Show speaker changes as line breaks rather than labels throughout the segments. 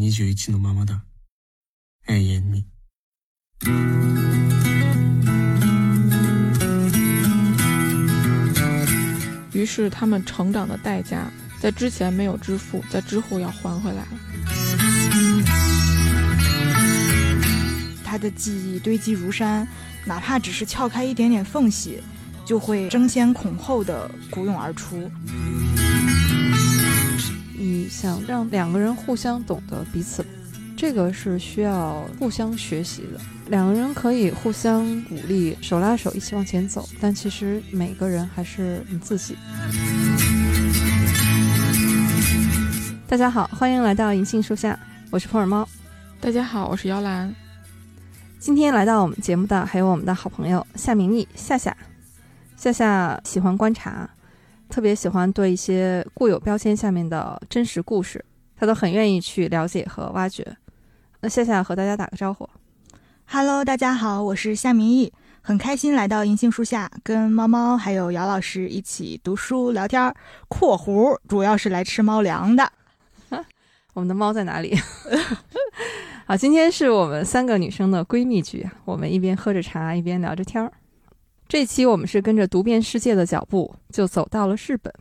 21のままだ。永遠に。
于是他们成长的代价，在之前没有支付，在之后要还回来了。
他的记忆堆积如山，哪怕只是撬开一点点缝隙，就会争先恐后的鼓涌而出。
你想让两个人互相懂得彼此，这个是需要互相学习的。两个人可以互相鼓励，手拉手一起往前走，但其实每个人还是你自己。大家好，欢迎来到银杏树下，我是普洱猫。
大家好，我是姚兰。
今天来到我们节目的还有我们的好朋友夏明义夏夏。夏夏喜欢观察，特别喜欢对一些固有标签下面的真实故事，他都很愿意去了解和挖掘。那夏夏和大家打个招呼。
Hello，大家好，我是夏明义，很开心来到银杏树下，跟猫猫还有姚老师一起读书聊天。括弧主要是来吃猫粮的。
我们的猫在哪里？好，今天是我们三个女生的闺蜜局，我们一边喝着茶，一边聊着天儿。这期我们是跟着读遍世界的脚步，就走到了日本。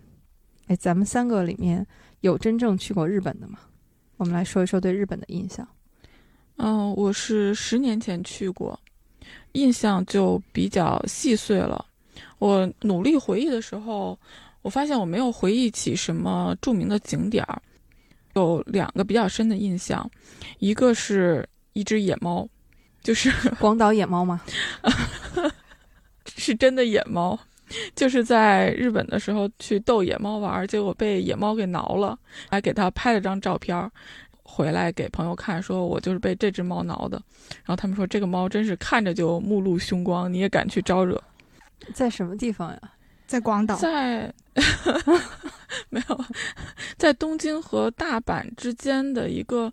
哎，咱们三个里面有真正去过日本的吗？我们来说一说对日本的印象。
嗯，我是十年前去过，印象就比较细碎了。我努力回忆的时候，我发现我没有回忆起什么著名的景点儿。有两个比较深的印象，一个是一只野猫，就是
广岛野猫吗？
是真的野猫，就是在日本的时候去逗野猫玩，结果被野猫给挠了，还给它拍了张照片。回来给朋友看，说我就是被这只猫挠的，然后他们说这个猫真是看着就目露凶光，你也敢去招惹？
在什么地方呀？
在广岛？
在 没有，在东京和大阪之间的一个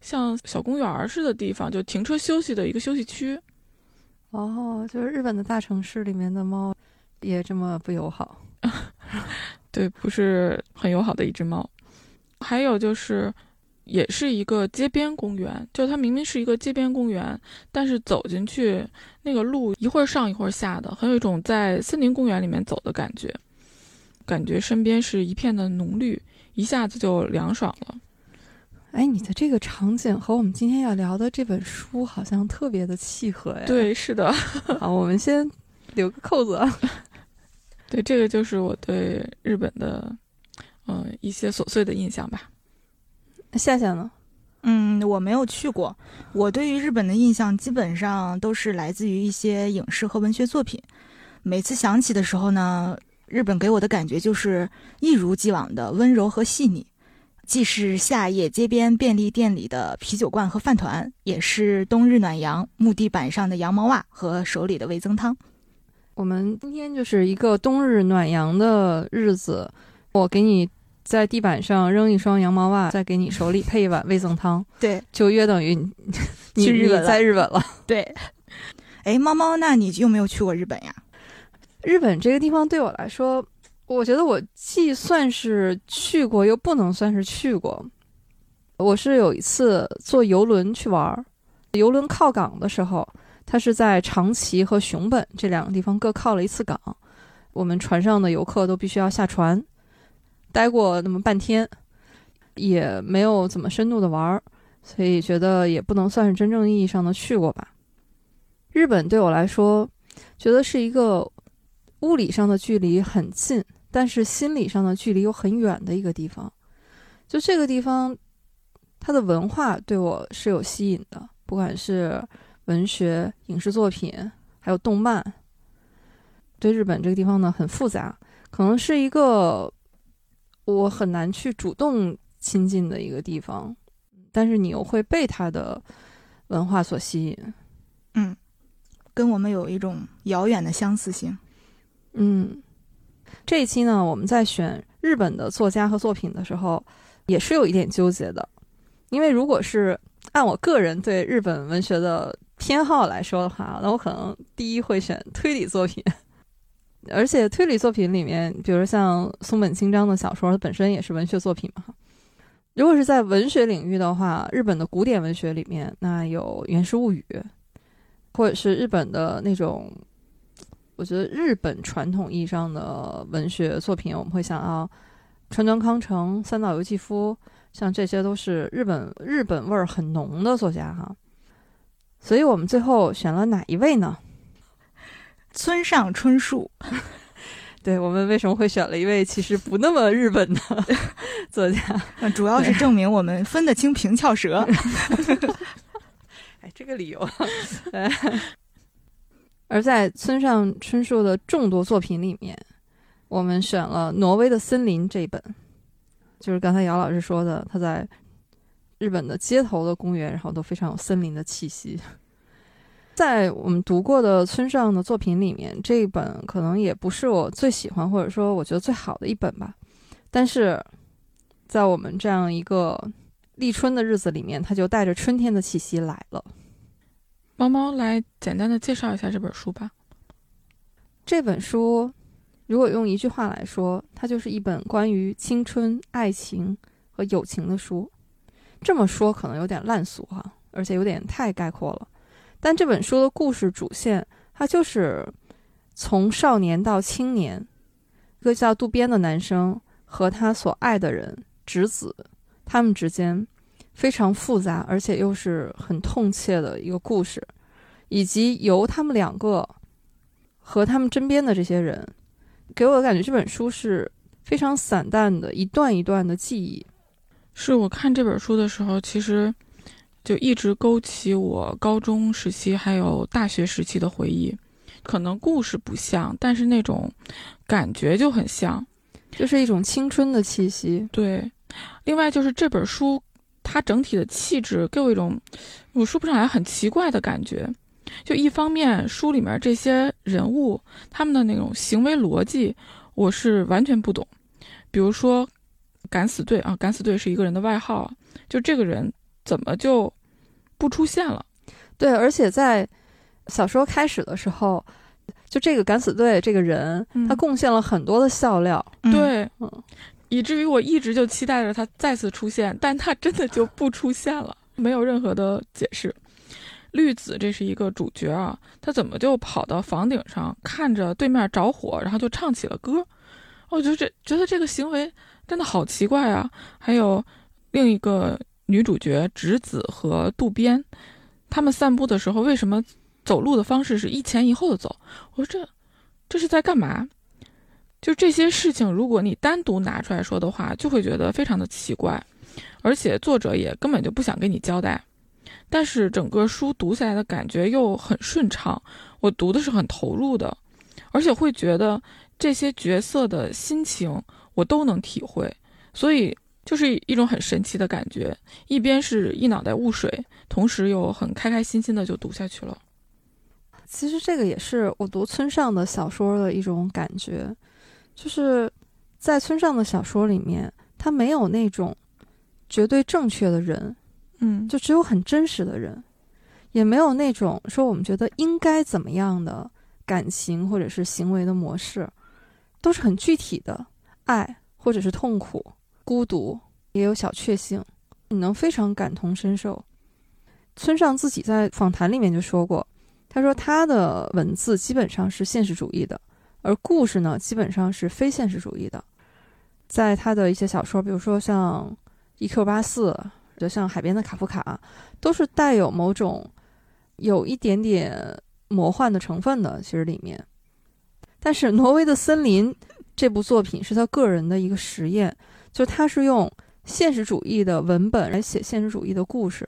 像小公园似的地方，就停车休息的一个休息区。
哦，就是日本的大城市里面的猫也这么不友好？
对，不是很友好的一只猫。还有就是。也是一个街边公园，就它明明是一个街边公园，但是走进去那个路一会儿上一会儿下的，很有一种在森林公园里面走的感觉，感觉身边是一片的浓绿，一下子就凉爽了。
哎，你的这个场景和我们今天要聊的这本书好像特别的契合呀。
对，是的。
好，我们先留个扣子。
对，这个就是我对日本的，嗯，一些琐碎的印象吧。
夏夏呢？
嗯，我没有去过。我对于日本的印象基本上都是来自于一些影视和文学作品。每次想起的时候呢，日本给我的感觉就是一如既往的温柔和细腻，既是夏夜街边便利店里的啤酒罐和饭团，也是冬日暖阳木地板上的羊毛袜和手里的味增汤。
我们今天就是一个冬日暖阳的日子，我给你。在地板上扔一双羊毛袜，再给你手里配一碗味增汤，
对，
就约等于 你
去日本
在日本了。
对，哎，猫猫，那你有没有去过日本呀？
日本这个地方对我来说，我觉得我既算是去过，又不能算是去过。我是有一次坐游轮去玩儿，游轮靠港的时候，它是在长崎和熊本这两个地方各靠了一次港，我们船上的游客都必须要下船。待过那么半天，也没有怎么深度的玩儿，所以觉得也不能算是真正意义上的去过吧。日本对我来说，觉得是一个物理上的距离很近，但是心理上的距离又很远的一个地方。就这个地方，它的文化对我是有吸引的，不管是文学、影视作品，还有动漫。对日本这个地方呢，很复杂，可能是一个。我很难去主动亲近的一个地方，但是你又会被它的文化所吸引。
嗯，跟我们有一种遥远的相似性。
嗯，这一期呢，我们在选日本的作家和作品的时候，也是有一点纠结的，因为如果是按我个人对日本文学的偏好来说的话，那我可能第一会选推理作品。而且推理作品里面，比如像松本清张的小说，它本身也是文学作品嘛。如果是在文学领域的话，日本的古典文学里面，那有《源氏物语》，或者是日本的那种，我觉得日本传统意义上的文学作品，我们会想到川端康成、三岛由纪夫，像这些都是日本日本味儿很浓的作家哈。所以我们最后选了哪一位呢？
村上春树。
对我们为什么会选了一位其实不那么日本的 作家？
主要是证明我们分得清平翘舌。
哎，这个理由。而在村上春树的众多作品里面，我们选了《挪威的森林》这一本，就是刚才姚老师说的，他在日本的街头的公园，然后都非常有森林的气息。在我们读过的村上的作品里面，这一本可能也不是我最喜欢或者说我觉得最好的一本吧。但是，在我们这样一个立春的日子里面，它就带着春天的气息来了。
猫猫来简单的介绍一下这本书吧。
这本书，如果用一句话来说，它就是一本关于青春、爱情和友情的书。这么说可能有点烂俗哈，而且有点太概括了。但这本书的故事主线，它就是从少年到青年，一个叫渡边的男生和他所爱的人直子，他们之间非常复杂而且又是很痛切的一个故事，以及由他们两个和他们身边的这些人，给我的感觉，这本书是非常散淡的，一段一段的记忆。
是我看这本书的时候，其实。就一直勾起我高中时期还有大学时期的回忆，可能故事不像，但是那种感觉就很像，
就是一种青春的气息。
对，另外就是这本书，它整体的气质给我一种我说不上来很奇怪的感觉。就一方面，书里面这些人物他们的那种行为逻辑，我是完全不懂。比如说，敢死队啊，敢死队是一个人的外号，就这个人怎么就。不出现了，
对，而且在小说开始的时候，就这个敢死队这个人，他贡献了很多的笑料，
对，以至于我一直就期待着他再次出现，但他真的就不出现了，没有任何的解释。绿子这是一个主角啊，他怎么就跑到房顶上看着对面着火，然后就唱起了歌？我就这觉得这个行为真的好奇怪啊！还有另一个。女主角直子和渡边，他们散步的时候为什么走路的方式是一前一后的走？我说这这是在干嘛？就这些事情，如果你单独拿出来说的话，就会觉得非常的奇怪，而且作者也根本就不想跟你交代。但是整个书读下来的感觉又很顺畅，我读的是很投入的，而且会觉得这些角色的心情我都能体会，所以。就是一种很神奇的感觉，一边是一脑袋雾水，同时又很开开心心的就读下去了。
其实这个也是我读村上的小说的一种感觉，就是在村上的小说里面，他没有那种绝对正确的人，
嗯，
就只有很真实的人，也没有那种说我们觉得应该怎么样的感情或者是行为的模式，都是很具体的爱或者是痛苦。孤独也有小确幸，你能非常感同身受。村上自己在访谈里面就说过，他说他的文字基本上是现实主义的，而故事呢基本上是非现实主义的。在他的一些小说，比如说像《E Q 八四》，就像《海边的卡夫卡》，都是带有某种有一点点魔幻的成分的。其实里面，但是《挪威的森林》这部作品是他个人的一个实验。就他是用现实主义的文本来写现实主义的故事。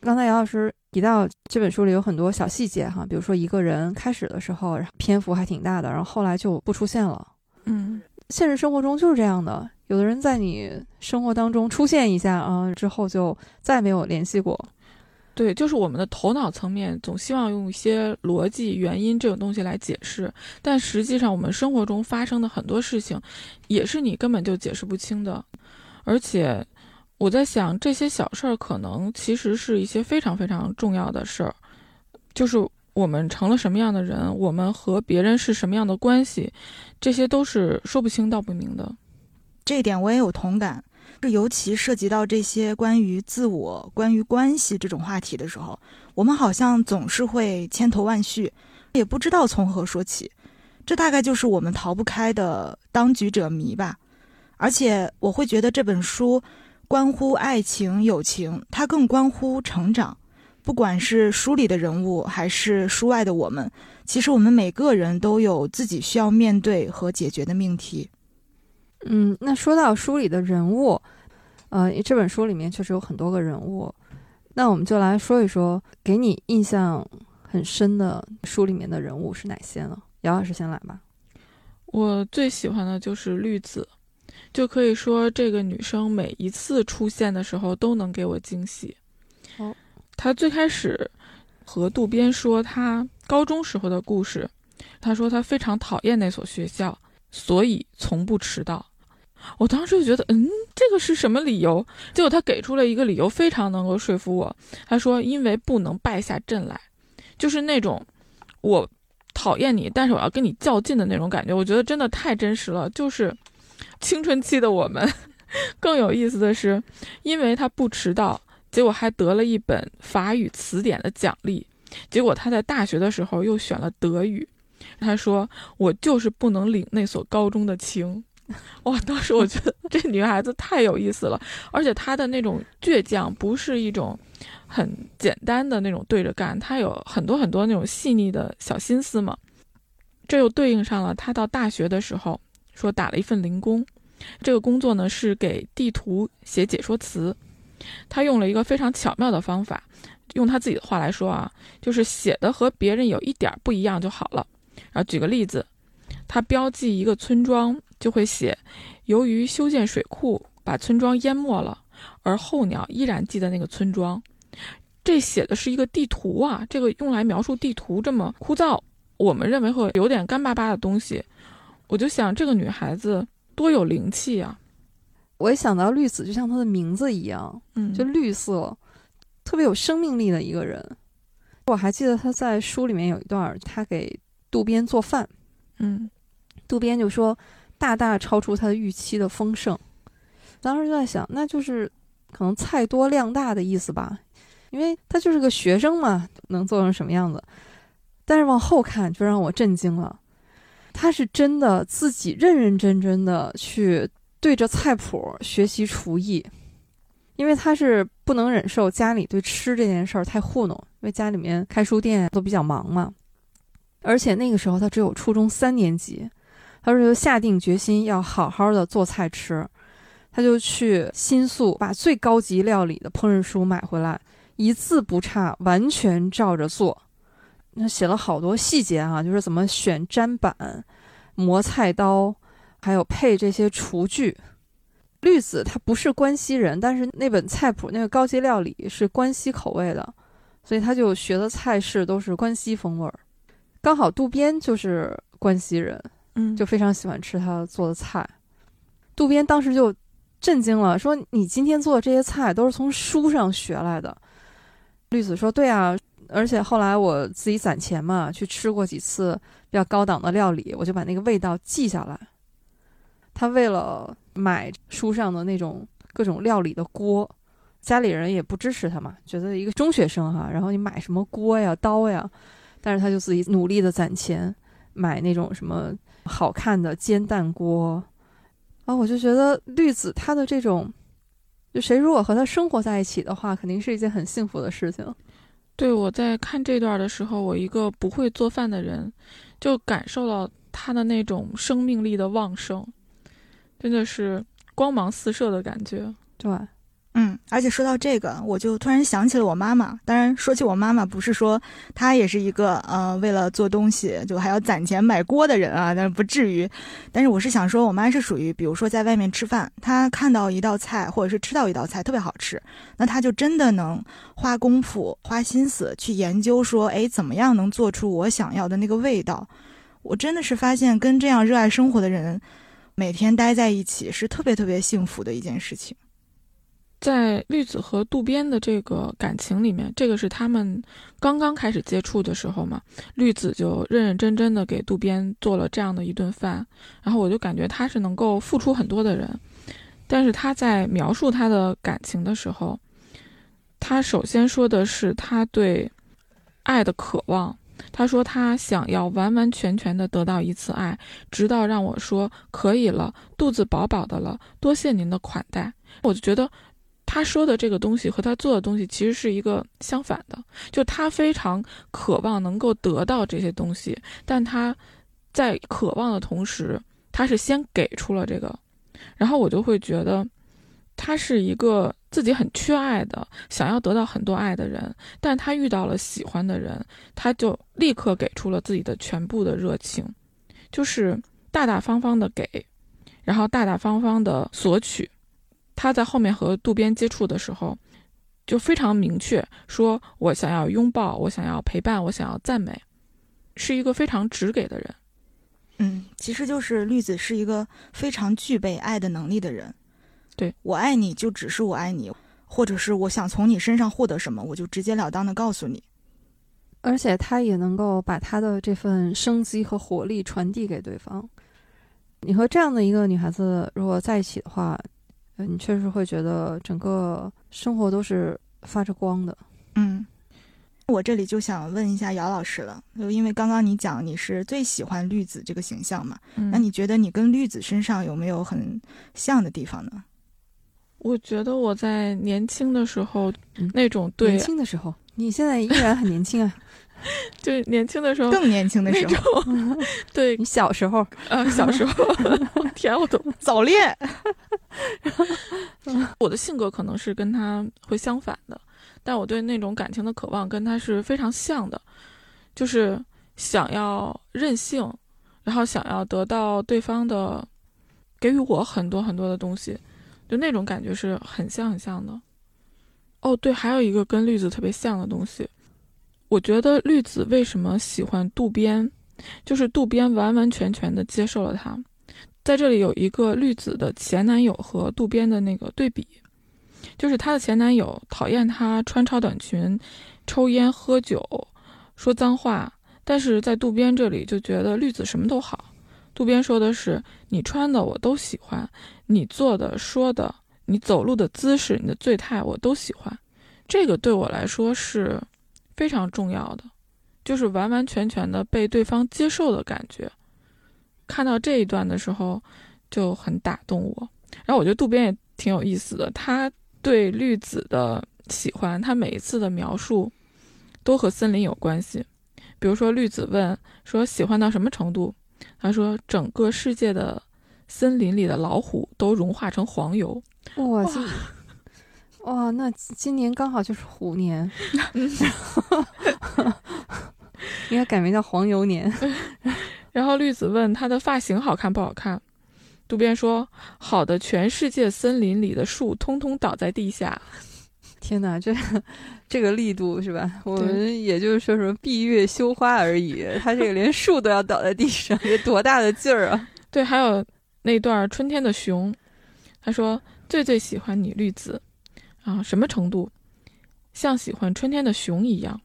刚才杨老师提到这本书里有很多小细节哈，比如说一个人开始的时候篇幅还挺大的，然后后来就不出现了。
嗯，
现实生活中就是这样的，有的人在你生活当中出现一下啊，之后就再没有联系过。
对，就是我们的头脑层面总希望用一些逻辑、原因这种东西来解释，但实际上我们生活中发生的很多事情，也是你根本就解释不清的。而且，我在想，这些小事儿可能其实是一些非常非常重要的事儿，就是我们成了什么样的人，我们和别人是什么样的关系，这些都是说不清道不明的。
这一点我也有同感。这尤其涉及到这些关于自我、关于关系这种话题的时候，我们好像总是会千头万绪，也不知道从何说起。这大概就是我们逃不开的当局者迷吧。而且我会觉得这本书关乎爱情、友情，它更关乎成长。不管是书里的人物，还是书外的我们，其实我们每个人都有自己需要面对和解决的命题。
嗯，那说到书里的人物，呃，这本书里面确实有很多个人物，那我们就来说一说，给你印象很深的书里面的人物是哪些呢？姚老师先来吧。
我最喜欢的就是绿子，就可以说这个女生每一次出现的时候都能给我惊喜。
哦。
她最开始和渡边说她高中时候的故事，她说她非常讨厌那所学校，所以从不迟到。我当时就觉得，嗯，这个是什么理由？结果他给出了一个理由，非常能够说服我。他说，因为不能败下阵来，就是那种我讨厌你，但是我要跟你较劲的那种感觉。我觉得真的太真实了，就是 青春期的我们。更有意思的是，因为他不迟到。结果还得了一本法语词典的奖励。结果他在大学的时候又选了德语。他说：“我就是不能领那所高中的情。”哇！当时我觉得这女孩子太有意思了，而且她的那种倔强不是一种很简单的那种对着干，她有很多很多那种细腻的小心思嘛。这又对应上了她到大学的时候说打了一份零工，这个工作呢是给地图写解说词。他用了一个非常巧妙的方法，用他自己的话来说啊，就是写的和别人有一点不一样就好了。然后举个例子，他标记一个村庄就会写，由于修建水库把村庄淹没了，而候鸟依然记得那个村庄。这写的是一个地图啊，这个用来描述地图这么枯燥，我们认为会有点干巴巴的东西，我就想这个女孩子多有灵气啊。
我一想到绿子，就像她的名字一样，
嗯，
就绿色，特别有生命力的一个人。我还记得她在书里面有一段，她给渡边做饭，
嗯，
渡边就说大大超出他的预期的丰盛。当时就在想，那就是可能菜多量大的意思吧，因为他就是个学生嘛，能做成什么样子？但是往后看就让我震惊了，他是真的自己认认真真的去。对着菜谱学习厨艺，因为他是不能忍受家里对吃这件事儿太糊弄，因为家里面开书店都比较忙嘛。而且那个时候他只有初中三年级，他说就下定决心要好好的做菜吃，他就去新宿把最高级料理的烹饪书买回来，一字不差，完全照着做。那写了好多细节啊，就是怎么选砧板、磨菜刀。还有配这些厨具，绿子他不是关西人，但是那本菜谱那个高级料理是关西口味的，所以他就学的菜式都是关西风味儿。刚好渡边就是关西人，
嗯，
就非常喜欢吃他做的菜。渡边当时就震惊了，说：“你今天做的这些菜都是从书上学来的？”绿子说：“对啊，而且后来我自己攒钱嘛，去吃过几次比较高档的料理，我就把那个味道记下来。”他为了买书上的那种各种料理的锅，家里人也不支持他嘛，觉得一个中学生哈，然后你买什么锅呀、刀呀，但是他就自己努力的攒钱买那种什么好看的煎蛋锅，啊，我就觉得绿子他的这种，就谁如果和他生活在一起的话，肯定是一件很幸福的事情。
对，我在看这段的时候，我一个不会做饭的人，就感受到他的那种生命力的旺盛。真的是光芒四射的感觉，
对，
嗯，而且说到这个，我就突然想起了我妈妈。当然，说起我妈妈，不是说她也是一个呃，为了做东西就还要攒钱买锅的人啊，但是不至于。但是我是想说，我妈是属于，比如说在外面吃饭，她看到一道菜或者是吃到一道菜特别好吃，那她就真的能花功夫、花心思去研究，说，哎，怎么样能做出我想要的那个味道？我真的是发现，跟这样热爱生活的人。每天待在一起是特别特别幸福的一件事情。
在绿子和渡边的这个感情里面，这个是他们刚刚开始接触的时候嘛，绿子就认认真真的给渡边做了这样的一顿饭，然后我就感觉他是能够付出很多的人。但是他在描述他的感情的时候，他首先说的是他对爱的渴望。他说他想要完完全全的得到一次爱，直到让我说可以了，肚子饱饱的了，多谢您的款待。我就觉得他说的这个东西和他做的东西其实是一个相反的，就他非常渴望能够得到这些东西，但他在渴望的同时，他是先给出了这个。然后我就会觉得，他是一个自己很缺爱的，想要得到很多爱的人，但他遇到了喜欢的人，他就立刻给出了自己的全部的热情，就是大大方方的给，然后大大方方的索取。他在后面和渡边接触的时候，就非常明确说：“我想要拥抱，我想要陪伴，我想要赞美，是一个非常直给的人。”
嗯，其实就是绿子是一个非常具备爱的能力的人。
对
我爱你就只是我爱你，或者是我想从你身上获得什么，我就直截了当的告诉你。
而且他也能够把他的这份生机和活力传递给对方。你和这样的一个女孩子如果在一起的话，你确实会觉得整个生活都是发着光的。
嗯。我这里就想问一下姚老师了，就因为刚刚你讲你是最喜欢绿子这个形象嘛，那你觉得你跟绿子身上有没有很像的地方呢？
我觉得我在年轻的时候那种对
年轻的时候，你现在依然很年轻啊，
对年轻的时候
更年轻的时候，
对。
你小时候。
呃小时候，天我都
早恋，
我的性格可能是跟他会相反的。但我对那种感情的渴望跟他是非常像的，就是想要任性，然后想要得到对方的给予我很多很多的东西，就那种感觉是很像很像的。哦，对，还有一个跟绿子特别像的东西，我觉得绿子为什么喜欢渡边，就是渡边完完全全的接受了他。在这里有一个绿子的前男友和渡边的那个对比。就是她的前男友讨厌她穿超短裙、抽烟、喝酒、说脏话，但是在渡边这里就觉得绿子什么都好。渡边说的是：“你穿的我都喜欢，你做的、说的，你走路的姿势、你的醉态我都喜欢。”这个对我来说是非常重要的，就是完完全全的被对方接受的感觉。看到这一段的时候就很打动我。然后我觉得渡边也挺有意思的，他。对绿子的喜欢，他每一次的描述都和森林有关系。比如说，绿子问说喜欢到什么程度，他说整个世界的森林里的老虎都融化成黄油。
哇，哇，那今年刚好就是虎年，应该改名叫黄油年。
然后绿子问他的发型好看不好看。渡边说：“好的，全世界森林里的树通通倒在地下。
天哪，这这个力度是吧？我们也就是说什么闭月羞花而已，他这个连树都要倒在地上，这多大的劲儿啊！
对，还有那段春天的熊，他说最最喜欢你绿子啊，什么程度？像喜欢春天的熊一样。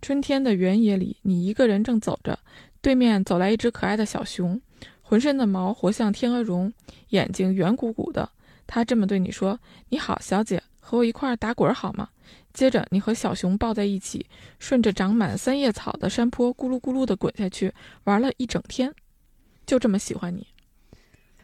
春天的原野里，你一个人正走着，对面走来一只可爱的小熊。”浑身的毛活像天鹅绒，眼睛圆鼓鼓的。他这么对你说：“你好，小姐，和我一块打滚好吗？”接着，你和小熊抱在一起，顺着长满三叶草的山坡咕噜咕噜地滚下去，玩了一整天。就这么喜欢你。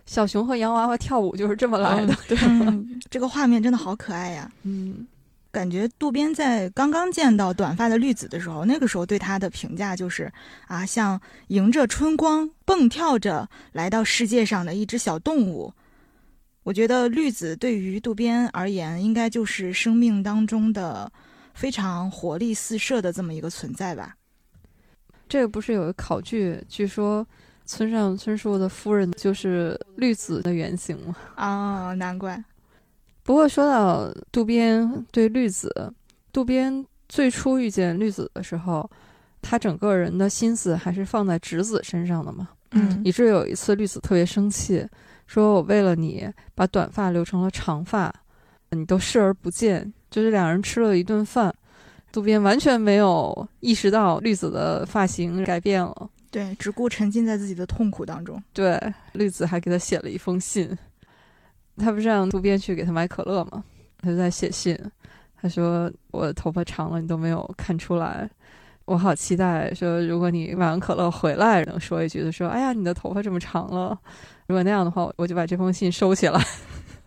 小熊和洋娃娃跳舞就是这么来的。
对，
这个画面真的好可爱呀。
嗯。
感觉渡边在刚刚见到短发的绿子的时候，那个时候对他的评价就是啊，像迎着春光蹦跳着来到世界上的一只小动物。我觉得绿子对于渡边而言，应该就是生命当中的非常活力四射的这么一个存在吧。
这个不是有个考据，据说村上春树的夫人就是绿子的原型嘛。
哦，难怪。
不过说到渡边对绿子，渡边最初遇见绿子的时候，他整个人的心思还是放在直子身上的嘛。
嗯，
以至有一次绿子特别生气，说我为了你把短发留成了长发，你都视而不见。就是两人吃了一顿饭，渡边完全没有意识到绿子的发型改变了，
对，只顾沉浸在自己的痛苦当中。
对，绿子还给他写了一封信。他不是让渡边去给他买可乐吗？他就在写信，他说我的头发长了，你都没有看出来。我好期待，说如果你买完可乐回来，能说一句就说，哎呀，你的头发这么长了。如果那样的话，我就把这封信收起来。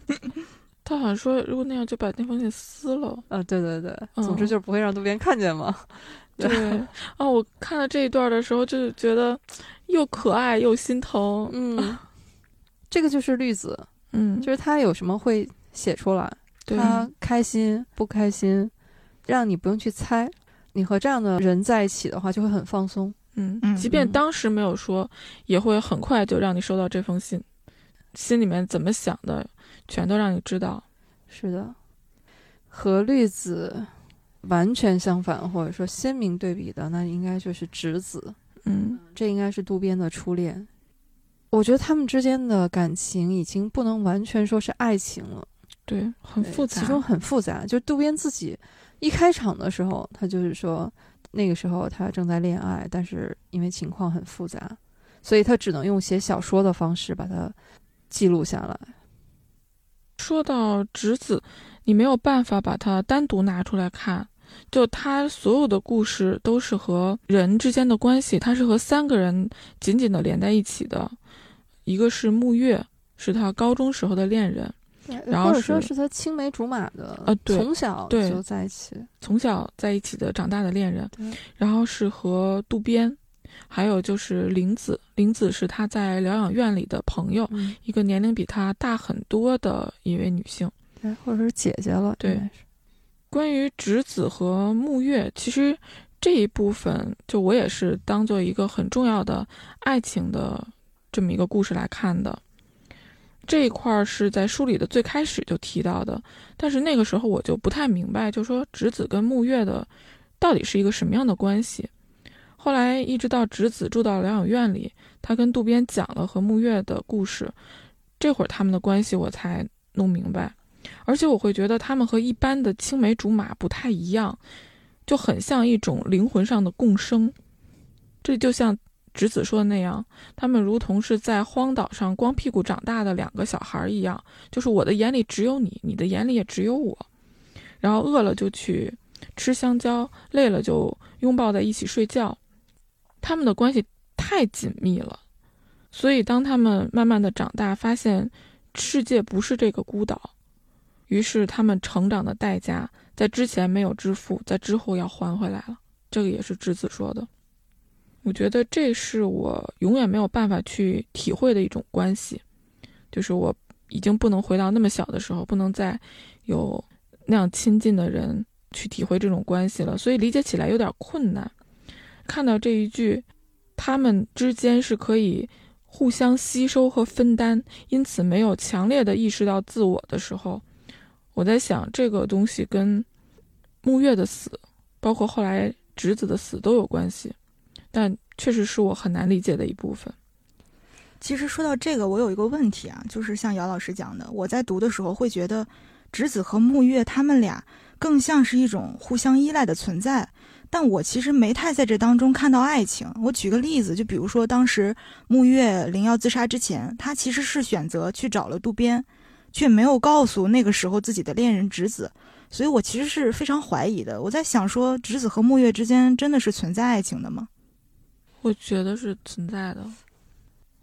他好像说，如果那样就把那封信撕了。
啊，对对对，总之就是不会让渡边看见嘛。
对，哦，我看到这一段的时候，就觉得又可爱又心疼。
嗯，这个就是绿子，
嗯，
就是他有什么会写出来，他开心不开心，让你不用去猜。你和这样的人在一起的话，就会很放松。
嗯，即便当时没有说，也会很快就让你收到这封信，心里面怎么想的，全都让你知道。
是的，和绿子。完全相反，或者说鲜明对比的，那应该就是直子。
嗯，
这应该是渡边的初恋。我觉得他们之间的感情已经不能完全说是爱情了，
对，很复杂，
其中很复杂。就渡边自己一开场的时候，他就是说那个时候他正在恋爱，但是因为情况很复杂，所以他只能用写小说的方式把它记录下来。
说到直子，你没有办法把它单独拿出来看。就他所有的故事都是和人之间的关系，他是和三个人紧紧的连在一起的。一个是木月，是他高中时候的恋人，然后
说是他青梅竹马的，
呃，对，
从小就在一起，
从小在一起的长大的恋人。然后是和渡边，还有就是玲子，玲子是他在疗养院里的朋友，一个年龄比他大很多的一位女性，
对，或者是姐姐了，
对。关于直子和木月，其实这一部分就我也是当做一个很重要的爱情的这么一个故事来看的。这一块是在书里的最开始就提到的，但是那个时候我就不太明白，就说直子跟木月的到底是一个什么样的关系。后来一直到直子住到疗养院里，他跟渡边讲了和木月的故事，这会儿他们的关系我才弄明白。而且我会觉得他们和一般的青梅竹马不太一样，就很像一种灵魂上的共生。这就像直子说的那样，他们如同是在荒岛上光屁股长大的两个小孩一样，就是我的眼里只有你，你的眼里也只有我。然后饿了就去吃香蕉，累了就拥抱在一起睡觉。他们的关系太紧密了，所以当他们慢慢的长大，发现世界不是这个孤岛。于是他们成长的代价，在之前没有支付，在之后要还回来了。这个也是智子说的。我觉得这是我永远没有办法去体会的一种关系，就是我已经不能回到那么小的时候，不能再有那样亲近的人去体会这种关系了，所以理解起来有点困难。看到这一句，他们之间是可以互相吸收和分担，因此没有强烈的意识到自我的时候。我在想，这个东西跟木月的死，包括后来直子的死都有关系，但确实是我很难理解的一部分。
其实说到这个，我有一个问题啊，就是像姚老师讲的，我在读的时候会觉得，直子和木月他们俩更像是一种互相依赖的存在，但我其实没太在这当中看到爱情。我举个例子，就比如说当时木月临要自杀之前，他其实是选择去找了渡边。却没有告诉那个时候自己的恋人直子，所以我其实是非常怀疑的。我在想，说直子和木月之间真的是存在爱情的吗？
我觉得是存在的。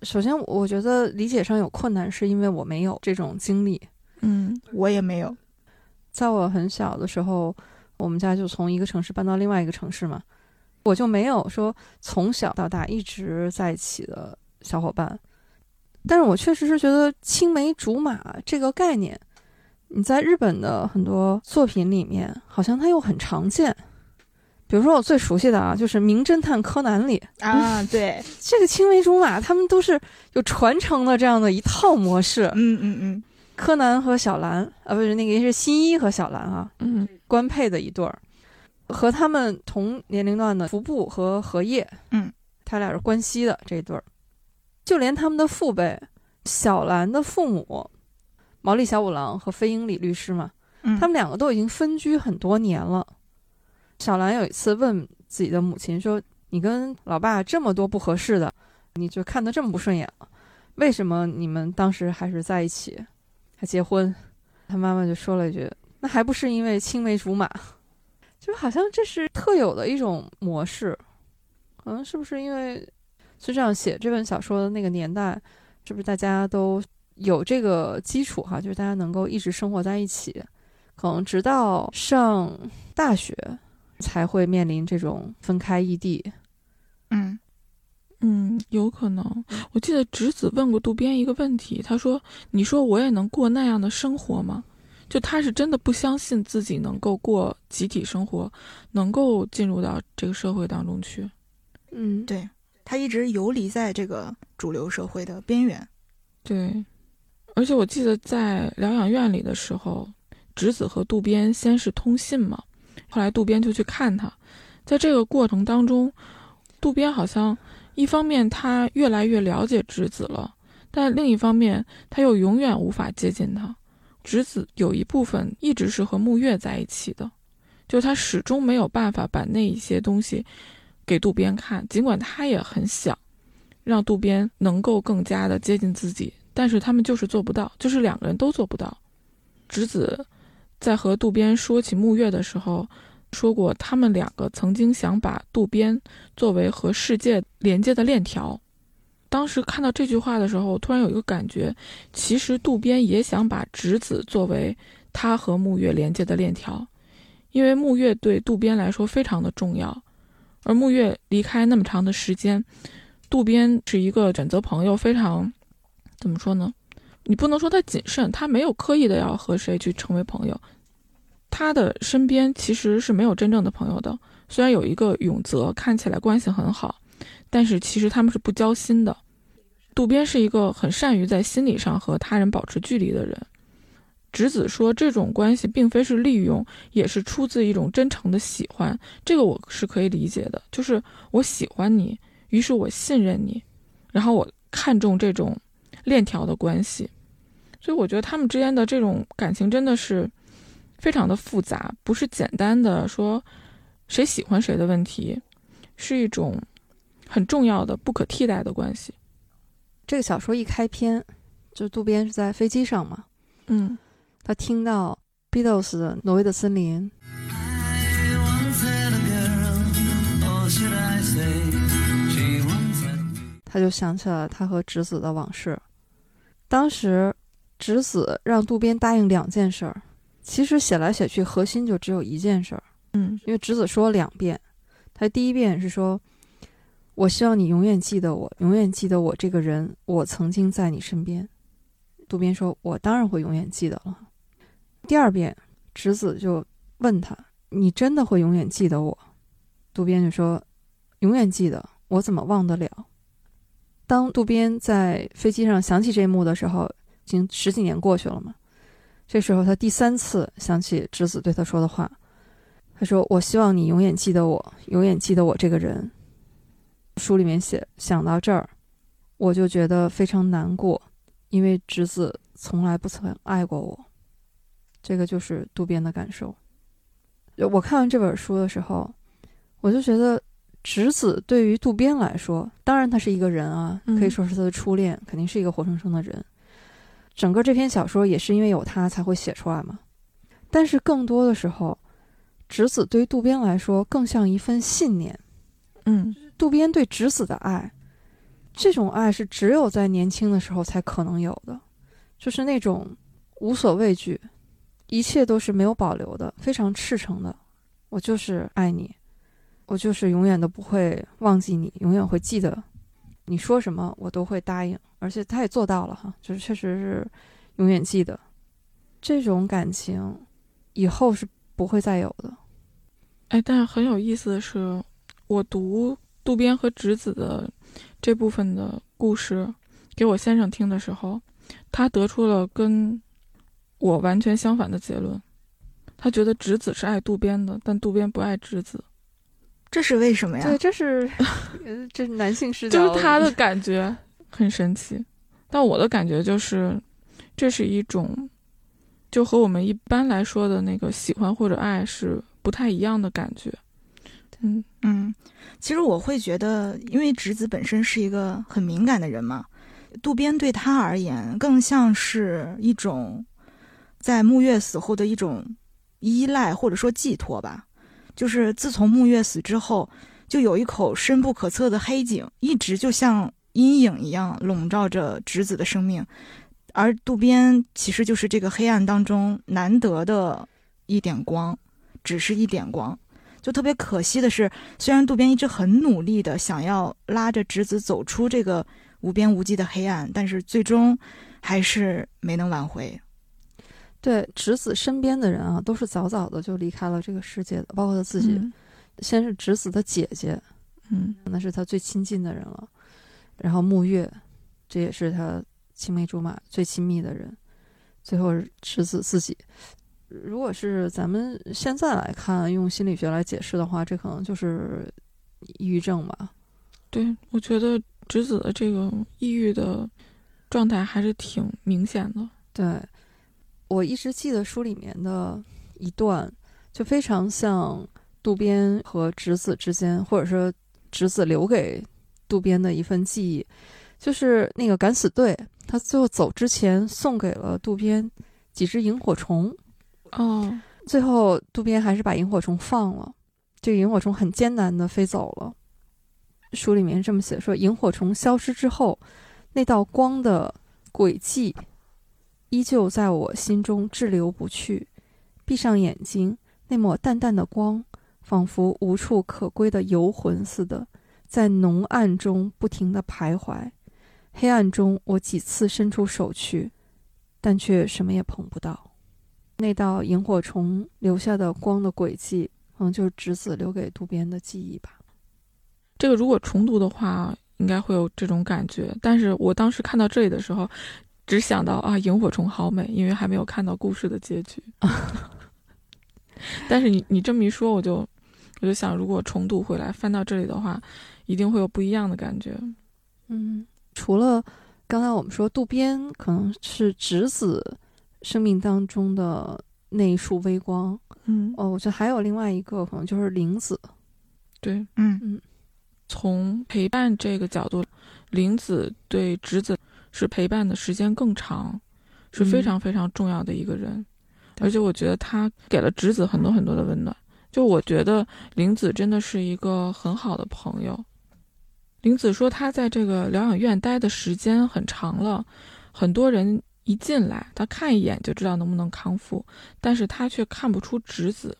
首先，我觉得理解上有困难，是因为我没有这种经历。
嗯，我也没有。
在我很小的时候，我们家就从一个城市搬到另外一个城市嘛，我就没有说从小到大一直在一起的小伙伴。但是我确实是觉得青梅竹马这个概念，你在日本的很多作品里面，好像它又很常见。比如说我最熟悉的啊，就是《名侦探柯南》里
啊，对
这个青梅竹马，他们都是有传承的这样的一套模式。
嗯嗯嗯，
柯南和小兰啊，不是那个是新一和小兰啊，
嗯，
官配的一对儿，和他们同年龄段的服部和荷叶，
嗯，
他俩是关西的这一对儿。就连他们的父辈，小兰的父母，毛利小五郎和飞鹰李律师嘛，他们两个都已经分居很多年了。小兰有一次问自己的母亲说：“你跟老爸这么多不合适的，你就看得这么不顺眼了，为什么你们当时还是在一起？”还结婚，他妈妈就说了一句：“那还不是因为青梅竹马？”就好像这是特有的一种模式，可能是不是因为就这样写这本小说的那个年代，是不是大家都有这个基础哈？就是大家能够一直生活在一起，可能直到上大学才会面临这种分开异地。
嗯
嗯，有可能。我记得直子问过渡边一个问题，他说：“你说我也能过那样的生活吗？”就他是真的不相信自己能够过集体生活，能够进入到这个社会当中去。
嗯，
对他一直游离在这个主流社会的边缘。
对，而且我记得在疗养院里的时候，直子和渡边先是通信嘛，后来渡边就去看他，在这个过程当中，渡边好像一方面他越来越了解直子了，但另一方面他又永远无法接近他。直子有一部分一直是和木月在一起的，就他始终没有办法把那一些东西给渡边看，尽管他也很想让渡边能够更加的接近自己，但是他们就是做不到，就是两个人都做不到。直子在和渡边说起木月的时候，说过他们两个曾经想把渡边作为和世界连接的链条。当时看到这句话的时候，突然有一个感觉，其实渡边也想把直子作为他和木月连接的链条，因为木月对渡边来说非常的重要，而木月离开那么长的时间，渡边是一个选择朋友非常，怎么说呢？你不能说他谨慎，他没有刻意的要和谁去成为朋友，他的身边其实是没有真正的朋友的，虽然有一个永泽看起来关系很好。但是其实他们是不交心的。渡边是一个很善于在心理上和他人保持距离的人。直子说，这种关系并非是利用，也是出自一种真诚的喜欢。这个我是可以理解的，就是我喜欢你，于是我信任你，然后我看重这种链条的关系。所以我觉得他们之间的这种感情真的是非常的复杂，不是简单的说谁喜欢谁的问题，是一种。很重要的、不可替代的关系。
这个小说一开篇，就渡边是在飞机上嘛，
嗯，
他听到 Beatles 的《挪威的森林》，他就想起了他和直子的往事。当时，直子让渡边答应两件事儿，其实写来写去，核心就只有一件事儿。
嗯，
因为直子说了两遍，他第一遍是说。我希望你永远记得我，永远记得我这个人。我曾经在你身边。渡边说：“我当然会永远记得了。”第二遍，直子就问他：“你真的会永远记得我？”渡边就说：“永远记得。我怎么忘得了？”当渡边在飞机上想起这一幕的时候，已经十几年过去了嘛。这时候他第三次想起直子对他说的话，他说：“我希望你永远记得我，永远记得我这个人。”书里面写，想到这儿，我就觉得非常难过，因为直子从来不曾爱过我。这个就是渡边的感受。我看完这本书的时候，我就觉得直子对于渡边来说，当然他是一个人啊，可以说是他的初恋，肯定是一个活生生的人。整个这篇小说也是因为有他才会写出来嘛。但是更多的时候，直子对于渡边来说更像一份信念。
嗯。
渡边对直子的爱，这种爱是只有在年轻的时候才可能有的，就是那种无所畏惧，一切都是没有保留的，非常赤诚的。我就是爱你，我就是永远都不会忘记你，永远会记得你说什么，我都会答应。而且他也做到了哈，就是确实是永远记得这种感情，以后是不会再有的。
哎，但是很有意思的是，我读。渡边和直子的这部分的故事给我先生听的时候，他得出了跟我完全相反的结论。他觉得直子是爱渡边的，但渡边不爱直子。
这是为什么呀？
对，这是 这是男性视角，
就是他的 感觉很神奇。但我的感觉就是，这是一种就和我们一般来说的那个喜欢或者爱是不太一样的感觉。嗯
嗯，其实我会觉得，因为直子本身是一个很敏感的人嘛，渡边对他而言更像是一种在沐月死后的一种依赖或者说寄托吧。就是自从沐月死之后，就有一口深不可测的黑井，一直就像阴影一样笼罩着直子的生命。而渡边其实就是这个黑暗当中难得的一点光，只是一点光。就特别可惜的是，虽然渡边一直很努力的想要拉着直子走出这个无边无际的黑暗，但是最终还是没能挽回。
对直子身边的人啊，都是早早的就离开了这个世界的，包括他自己。
嗯
先是直子的姐姐，
嗯
那是他最亲近的人了，然后沐月，这也是他青梅竹马最亲密的人，最后是直子自己。如果是咱们现在来看，用心理学来解释的话，这可能就是抑郁症吧。
对，我觉得直子的这个抑郁的状态还是挺明显的。
对，我一直记得书里面的一段，就非常像渡边和直子之间，或者说直子留给渡边的一份记忆，就是那个敢死队，他最后走之前送给了渡边几只萤火虫，
哦，
最后渡边还是把萤火虫放了，这个萤火虫很艰难的飞走了。书里面这么写说，萤火虫消失之后，那道光的轨迹依旧在我心中滞留不去。闭上眼睛，那抹淡淡的光，仿佛无处可归的游魂似的，在浓暗中不停地徘徊。黑暗中，我几次伸出手去，但却什么也碰不到。那道萤火虫留下的光的轨迹，可能就是直子留给渡边的记忆吧。
这个如果重读的话，应该会有这种感觉。但是我当时看到这里的时候，只想到啊，萤火虫好美，因为还没有看到故事的结局。但是你你这么一说，我就我就想，如果重读回来翻到这里的话，一定会有不一样的感觉。
嗯，除了刚才我们说渡边可能是直子生命当中的那一束微光，
嗯，
哦，我觉得还有另外一个可能就是玲子。
对，
嗯嗯
从陪伴这个角度，玲子对直子是陪伴的时间更长，是非常非常重要的一个人。
对
而且我觉得他给了直子很多很多的温暖。就我觉得玲子真的是一个很好的朋友。玲子说，她在这个疗养院待的时间很长了，很多人一进来，她看一眼就知道能不能康复，但是她却看不出直子。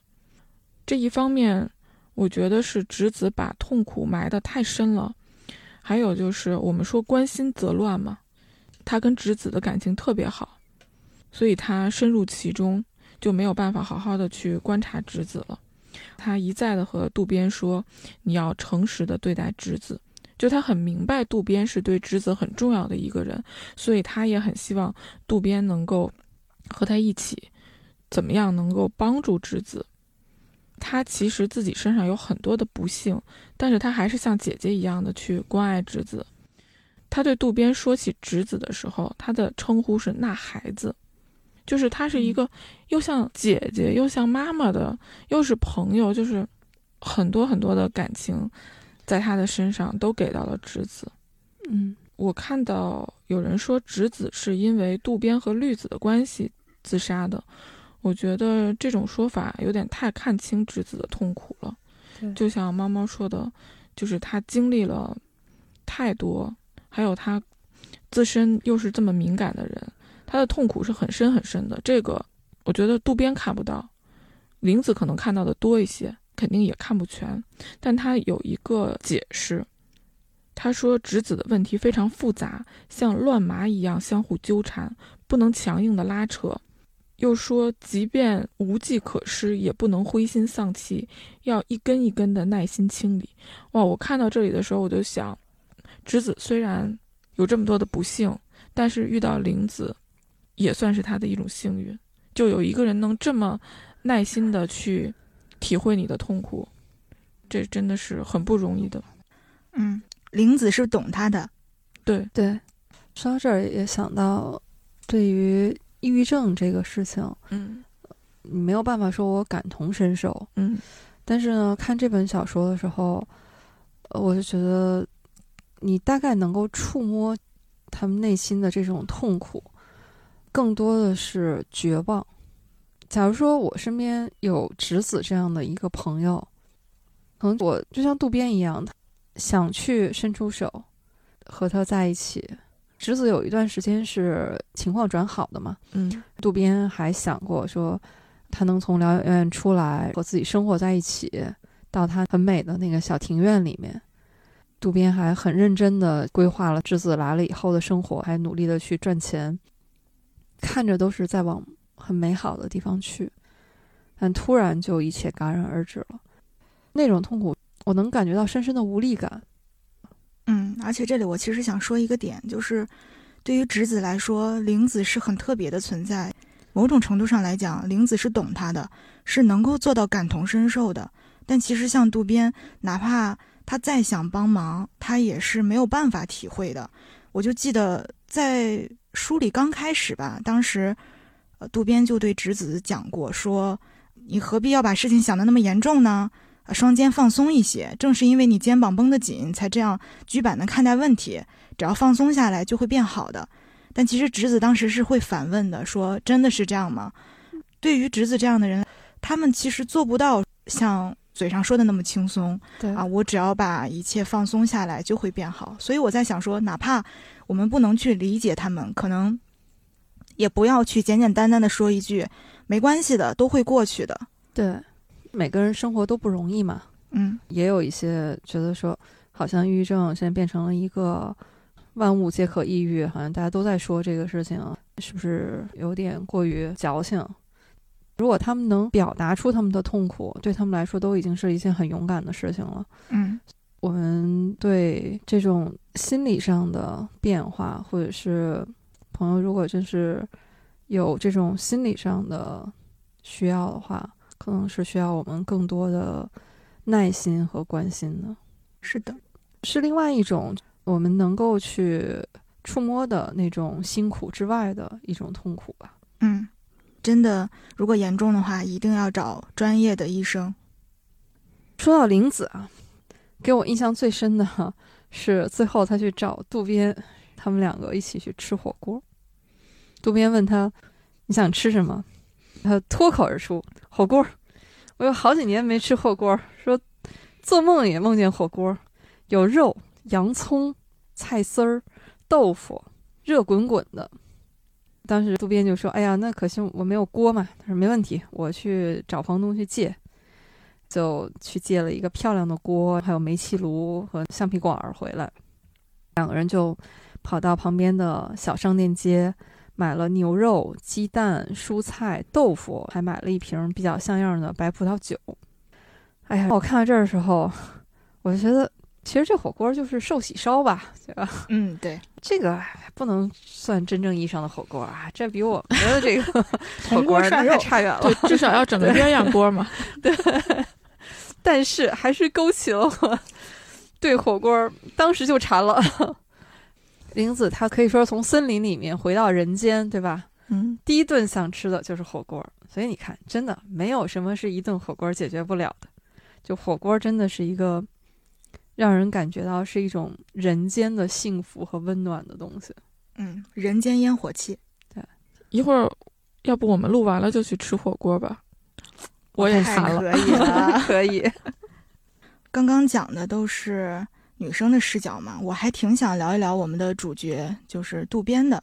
这一方面，我觉得是直子把痛苦埋得太深了，还有就是我们说关心则乱嘛，他跟直子的感情特别好，所以他深入其中就没有办法好好的去观察直子了。他一再的和渡边说：“你要诚实的对待直子。”就他很明白渡边是对直子很重要的一个人，所以他也很希望渡边能够和他一起，怎么样能够帮助直子。他其实自己身上有很多的不幸，但是他还是像姐姐一样的去关爱直子。他对渡边说起侄子的时候，他的称呼是“那孩子”，就是他是一个又像姐姐又像妈妈的，又是朋友，就是很多很多的感情，在他的身上都给到了侄子。
嗯
我看到有人说侄子是因为渡边和绿子的关系自杀的，我觉得这种说法有点太看清侄子的痛苦了。
对
就像猫猫说的，就是他经历了太多，还有他自身又是这么敏感的人，他的痛苦是很深很深的。这个我觉得渡边看不到，玲子可能看到的多一些，肯定也看不全，但他有一个解释。他说：“直子的问题非常复杂，像乱麻一样相互纠缠，不能强硬的拉扯。又说，即便无计可施，也不能灰心丧气，要一根一根的耐心清理。”哇！我看到这里的时候，我就想，直子虽然有这么多的不幸，但是遇到玲子，也算是他的一种幸运。就有一个人能这么耐心的去体会你的痛苦，这真的是很不容易的。
嗯，玲子是懂他的，
对，
对。说到这儿也想到，对于抑郁症这个事情，
嗯
你没有办法说我感同身受，
嗯
但是呢，看这本小说的时候，呃我就觉得你大概能够触摸他们内心的这种痛苦。更多的是绝望。假如说我身边有直子这样的一个朋友，可能我就像渡边一样，想去伸出手和他在一起。直子有一段时间是情况转好的嘛，
嗯，
渡边还想过说，他能从疗养院出来和自己生活在一起，到他很美的那个小庭院里面。渡边还很认真的规划了直子来了以后的生活，还努力的去赚钱，看着都是在往很美好的地方去，但突然就一切戛然而止了。那种痛苦，我能感觉到深深的无力感。
嗯，而且这里我其实想说一个点，就是对于直子来说，玲子是很特别的存在。某种程度上来讲，玲子是懂他的，是能够做到感同身受的。但其实像渡边，哪怕他再想帮忙，他也是没有办法体会的。我就记得在书里刚开始吧，当时，呃，渡边就对直子讲过，说你何必要把事情想得那么严重呢？啊，双肩放松一些，正是因为你肩膀绷得紧，才这样举板的看待问题。只要放松下来，就会变好的。但其实直子当时是会反问的，说真的是这样吗？对于直子这样的人，他们其实做不到像嘴上说的那么轻松。
对
啊，我只要把一切放松下来，就会变好。所以我在想说，哪怕我们不能去理解他们，可能也不要去简简单单的说一句没关系的，都会过去的。
对，每个人生活都不容易嘛。
嗯
也有一些觉得说，好像抑郁症现在变成了一个万物皆可抑郁，好像大家都在说这个事情，是不是有点过于矫情？如果他们能表达出他们的痛苦，对他们来说都已经是一件很勇敢的事情了。
嗯
我们对这种心理上的变化，或者是朋友如果真是有这种心理上的需要的话，可能是需要我们更多的耐心和关心的，
是的，
是另外一种我们能够去触摸的那种辛苦之外的一种痛苦吧。
嗯，真的，如果严重的话，一定要找专业的医生。
说到玲子啊，给我印象最深的哈是最后他去找渡边，他们两个一起去吃火锅。渡边问他：“你想吃什么？”他脱口而出：“火锅。”我有好几年没吃火锅，说做梦也梦见火锅，有肉、洋葱、菜丝儿、豆腐，热滚滚的。当时渡边就说：“哎呀，那可惜我没有锅嘛。”他说：“没问题，我去找房东去借。”就去借了一个漂亮的锅，还有煤气炉和橡皮管儿回来。两个人就跑到旁边的小商店街，买了牛肉、鸡蛋、蔬菜、豆腐，还买了一瓶比较像样的白葡萄酒。哎呀，我看到这儿的时候，我就觉得，其实这火锅就是寿喜烧吧，对吧？
嗯，对，
这个不能算真正意义上的火锅啊，这比我们的这个 火
铜锅涮肉
还差远了。
对，至少要整个鸳鸯锅嘛。
对但是还是勾起了我对火锅当时就馋了。玲子她可以说从森林里面回到人间，对吧？
嗯，
第一顿想吃的就是火锅，所以你看，真的没有什么是一顿火锅解决不了的。就火锅真的是一个让人感觉到是一种人间的幸福和温暖的东西。
嗯，人间烟火气。
对一会儿，要不我们录完了就去吃火锅吧？我也
太
馋了。
可以了。
可以，
刚刚讲的都是女生的视角嘛，我还挺想聊一聊我们的主角，就是渡边的。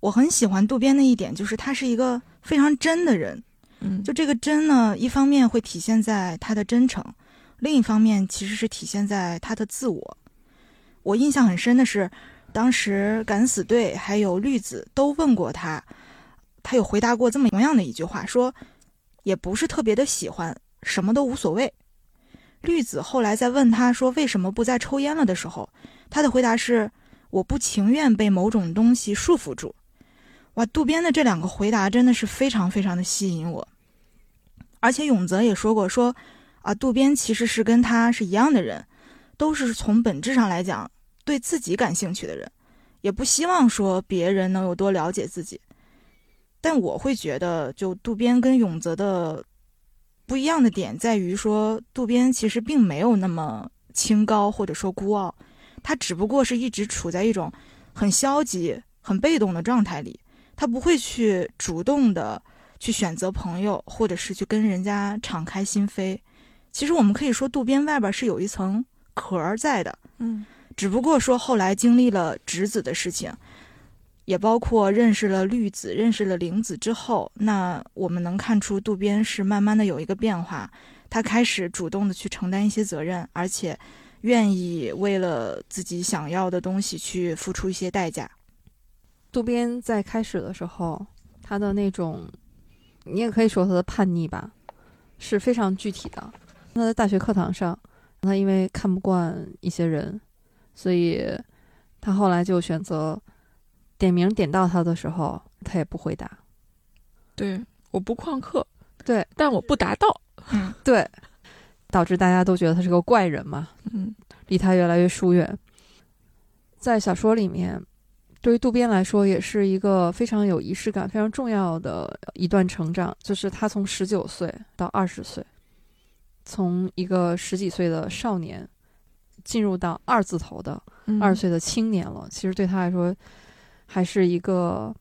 我很喜欢渡边的一点就是他是一个非常真的人，
嗯，
就这个真呢，一方面会体现在他的真诚，另一方面其实是体现在他的自我。我印象很深的是，当时敢死队还有绿子都问过他，他有回答过这么同样的一句话，说也不是特别的喜欢，什么都无所谓。绿子后来在问他说为什么不再抽烟了的时候，他的回答是我不情愿被某种东西束缚住。哇，渡边的这两个回答真的是非常非常的吸引我。而且永泽也说过说，啊，渡边其实是跟他是一样的人，都是从本质上来讲对自己感兴趣的人，也不希望说别人能有多了解自己。但我会觉得，就渡边跟永泽的不一样的点在于说，渡边其实并没有那么清高或者说孤傲，他只不过是一直处在一种很消极、很被动的状态里。他不会去主动的去选择朋友，或者是去跟人家敞开心扉。其实我们可以说，渡边外边是有一层壳儿在的，
嗯
只不过说后来经历了直子的事情，也包括认识了绿子、认识了玲子之后，那我们能看出渡边是慢慢的有一个变化，他开始主动的去承担一些责任，而且愿意为了自己想要的东西去付出一些代价。
渡边在开始的时候，他的那种，你也可以说他的叛逆吧，是非常具体的。他在大学课堂上，他因为看不惯一些人，所以他后来就选择点名点到他的时候，他也不回答。
对，我不旷课，
对，
但我不答到，
嗯，
对，导致大家都觉得他是个怪人嘛，
嗯
离他越来越疏远。在小说里面，对于渡边来说，也是一个非常有仪式感、非常重要的一段成长，就是他从十九岁到二十岁，从一个十几岁的少年，进入到二字头的
嗯
二十岁的青年了。其实对他来说，还是一个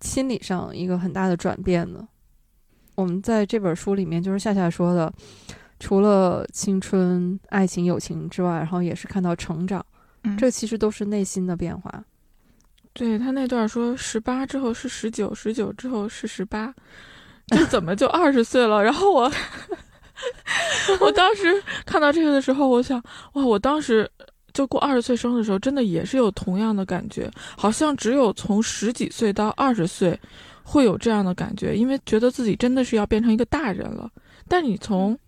心理上一个很大的转变的。我们在这本书里面，就是夏夏说的，除了青春、爱情、友情之外，然后也是看到成长，
嗯
这其实都是内心的变化。
对他那段说十八之后是十九，十九之后是十八，这怎么就二十岁了？然后我，我当时看到这个的时候，我想，哇，我当时就过二十岁生日的时候，真的也是有同样的感觉，好像只有从十几岁到二十岁会有这样的感觉，因为觉得自己真的是要变成一个大人了。但你从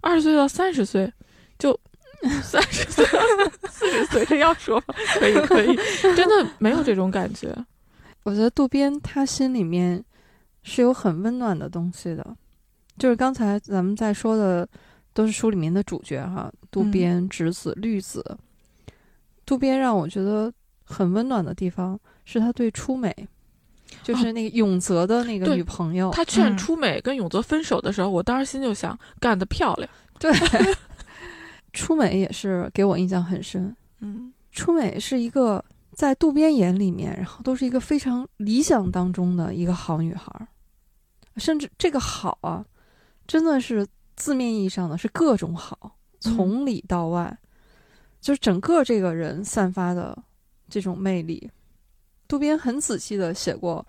二十岁到三十岁，就 三十岁、四十岁，这样说可以可以，真的没有这种感觉。
我觉得渡边他心里面是有很温暖的东西的，就是刚才咱们在说的都是书里面的主角哈，渡边、直子、绿子。渡边让我觉得很温暖的地方是他对出美，就是那个永泽的那个女朋友，
他劝
嗯
出美跟永泽分手的时候，我当时心就想，干得漂亮。
对，出美也是给我印象很深。
嗯
出美是一个在渡边眼里面，然后都是一个非常理想当中的一个好女孩儿，甚至这个好啊，真的是字面意义上的是各种好，从里到外，就是整个这个人散发的这种魅力。渡边很仔细的写过，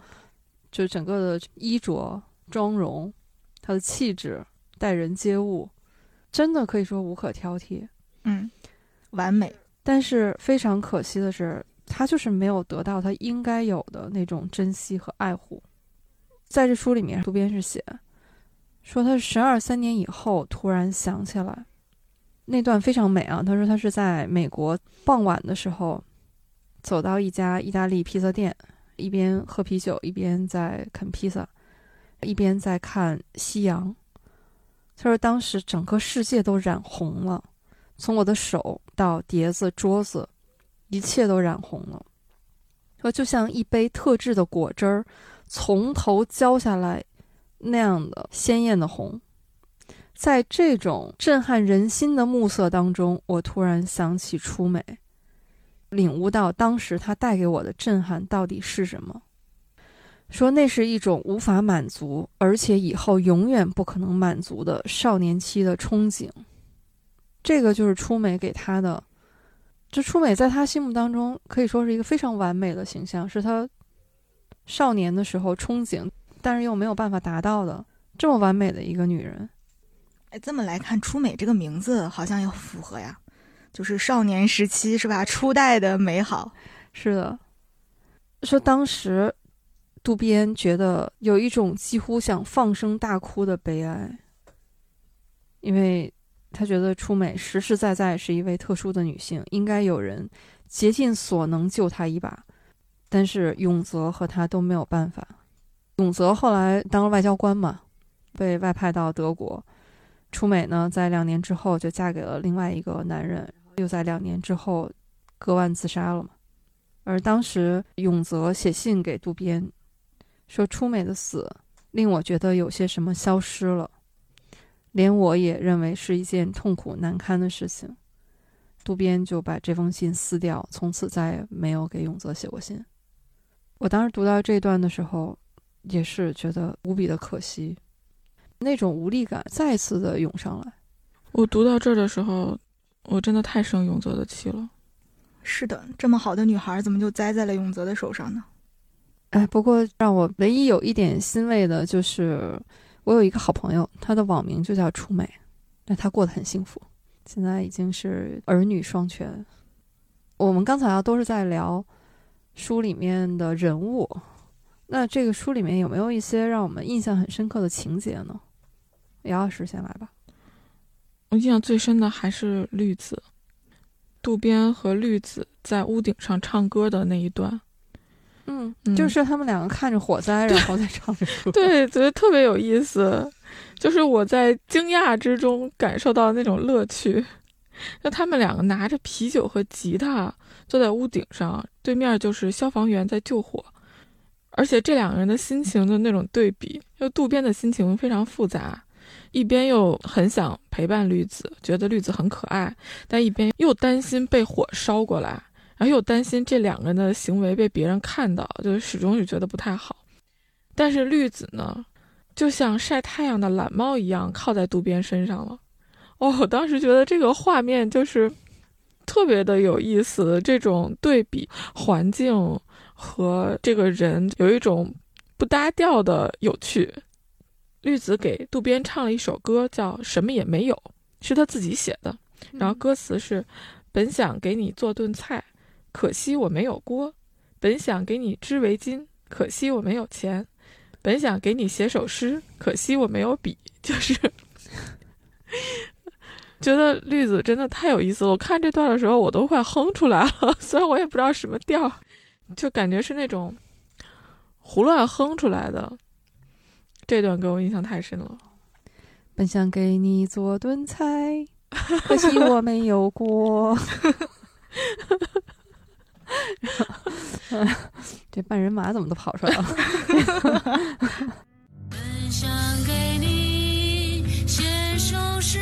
就整个的衣着、妆容，他的气质、待人接物，真的可以说无可挑剔。
嗯，完美。
但是非常可惜的是，他就是没有得到他应该有的那种珍惜和爱护。在这书里面，渡边是写说他十二三年以后突然想起来，那段非常美啊。他说他是在美国傍晚的时候，走到一家意大利披萨店，一边喝啤酒，一边在啃披萨，一边在看夕阳。他说当时整个世界都染红了。从我的手到碟子、桌子，一切都染红了。说就像一杯特制的果汁儿从头浇下来那样的鲜艳的红。在这种震撼人心的暮色当中，我突然想起初美，领悟到当时它带给我的震撼到底是什么。说那是一种无法满足，而且以后永远不可能满足的少年期的憧憬。这个就是出美给他的，这出美在他心目当中可以说是一个非常完美的形象，是他少年的时候憧憬，但是又没有办法达到的这么完美的一个女人。
哎，这么来看，初美这个名字好像也符合呀，就是少年时期是吧？初代的美好。
是的，说当时渡边觉得有一种几乎想放声大哭的悲哀，因为他觉得初美实实在在是一位特殊的女性，应该有人竭尽所能救她一把，但是永泽和他都没有办法。永泽后来当了外交官嘛，被外派到德国。出美呢，在两年之后就嫁给了另外一个男人，又在两年之后割腕自杀了嘛。而当时永泽写信给渡边，说出美的死令我觉得有些什么消失了，连我也认为是一件痛苦难堪的事情。渡边就把这封信撕掉，从此再也没有给永泽写过信。我当时读到这段的时候，也是觉得无比的可惜，那种无力感再次的涌上来。
我读到这儿的时候，我真的太生永泽的气了。
是的，这么好的女孩怎么就栽在了永泽的手上呢？
哎，不过让我唯一有一点欣慰的就是，我有一个好朋友，她的网名就叫初美，那她过得很幸福，现在已经是儿女双全。我们刚才啊都是在聊书里面的人物，那这个书里面有没有一些让我们印象很深刻的情节呢？姚老师先来吧。
我印象最深的还是绿子，渡边和绿子在屋顶上唱歌的那一段。
嗯，就是他们两个看着火灾，然后在唱着 歌。
对，觉得特别有意思。就是我在惊讶之中感受到那种乐趣。那他们两个拿着啤酒和吉他坐在屋顶上，对面就是消防员在救火。而且这两个人的心情的那种对比，就渡边的心情非常复杂，一边又很想陪伴绿子，觉得绿子很可爱，但一边又担心被火烧过来。然后又担心这两个人的行为被别人看到，就始终是觉得不太好。但是绿子呢，就像晒太阳的懒猫一样靠在渡边身上了。哦，我当时觉得这个画面就是特别的有意思，这种对比环境和这个人有一种不搭调的有趣。绿子给渡边唱了一首歌，叫《什么也没有》，是他自己写的。然后歌词是：本想给你做顿菜。可惜我没有锅，本想给你织围巾，可惜我没有钱，本想给你写首诗，可惜我没有笔。就是觉得绿子真的太有意思了。我看这段的时候，我都快哼出来了，虽然我也不知道什么调，就感觉是那种胡乱哼出来的。这段给我印象太深了。
本想给你做炖菜，可惜我没有锅。这半人马怎么都跑出来了？本想给你写首诗，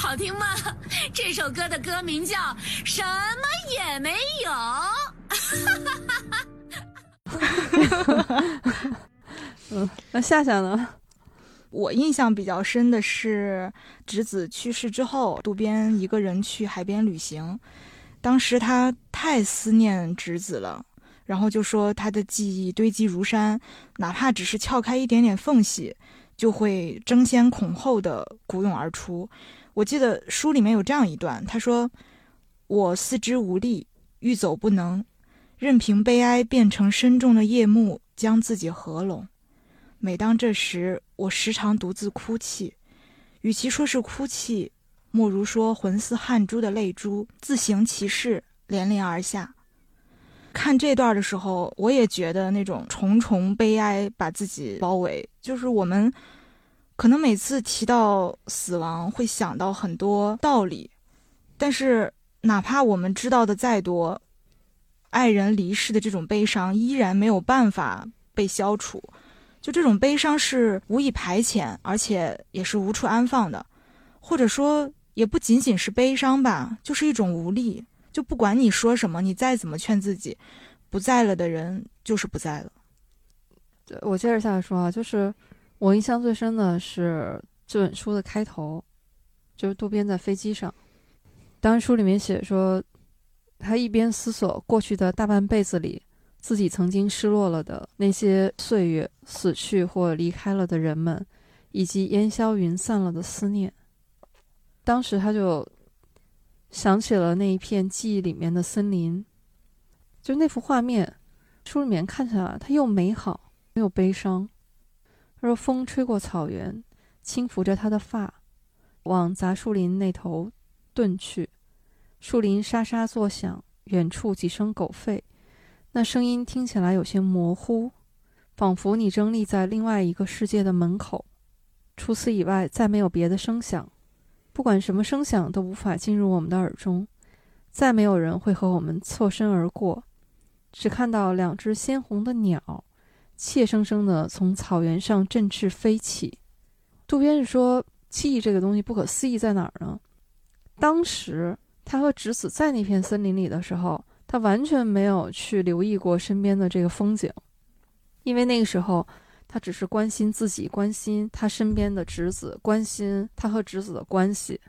好听吗？这首歌的歌名叫《什么也没有》。
嗯，那夏夏呢？
我印象比较深的是侄子去世之后，渡边一个人去海边旅行。当时他太思念侄子了，然后就说他的记忆堆积如山，哪怕只是撬开一点点缝隙，就会争先恐后的鼓涌而出。我记得书里面有这样一段，他说：“我四肢无力，欲走不能，任凭悲哀变成深重的夜幕，将自己合拢。”每当这时，我时常独自哭泣，与其说是哭泣，莫如说浑似汗珠的泪珠自行其事，连连而下。看这段的时候，我也觉得那种重重悲哀把自己包围。就是我们可能每次提到死亡，会想到很多道理，但是哪怕我们知道的再多，爱人离世的这种悲伤依然没有办法被消除。就这种悲伤是无以排遣，而且也是无处安放的，或者说也不仅仅是悲伤吧，就是一种无力。就不管你说什么，你再怎么劝自己，不在了的人就是不在了。
我接着下来说啊，就是我印象最深的是这本书的开头，就是渡边在飞机上，当时书里面写说，他一边思索过去的大半辈子里。自己曾经失落了的那些岁月，死去或离开了的人们，以及烟消云散了的思念。当时他就想起了那一片记忆里面的森林，就那幅画面，书里面看起来它又美好又悲伤。若：“风吹过草原，轻拂着他的发，往杂树林那头遁去。树林沙沙作响，远处几声狗吠。”那声音听起来有些模糊，仿佛你正立在另外一个世界的门口。除此以外，再没有别的声响。不管什么声响都无法进入我们的耳中。再没有人会和我们错身而过。只看到两只鲜红的鸟，怯生生地从草原上振翅飞起，渡边是说，记忆这个东西不可思议在哪儿呢？当时他和直子在那片森林里的时候，他完全没有去留意过身边的这个风景，因为那个时候他只是关心自己，关心他身边的直子，关心他和直子的关系。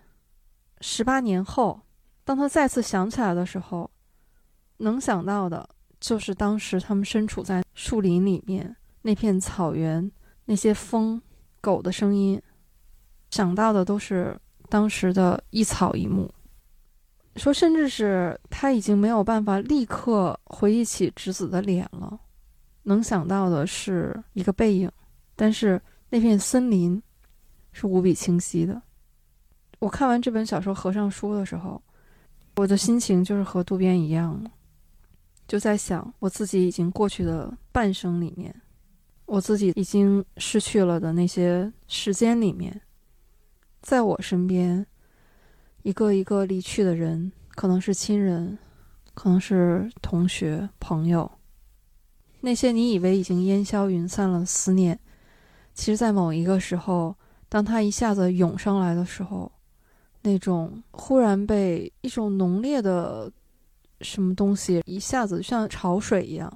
十八年后，当他再次想起来的时候，能想到的就是当时他们身处在树林里面那片草原，那些风。狗的声音，想到的都是当时的一草一木。说，甚至是他已经没有办法立刻回忆起直子的脸了，能想到的是一个背影。但是那片森林是无比清晰的。我看完这本小说合上书的时候，我的心情就是和渡边一样，就在想我自己已经过去的半生里面。我自己已经失去了的那些时间里面，在我身边，一个一个离去的人，可能是亲人，可能是同学、朋友。那些你以为已经烟消云散了思念，其实，在某一个时候，当他一下子涌上来的时候，那种忽然被一种浓烈的什么东西一下子像潮水一样，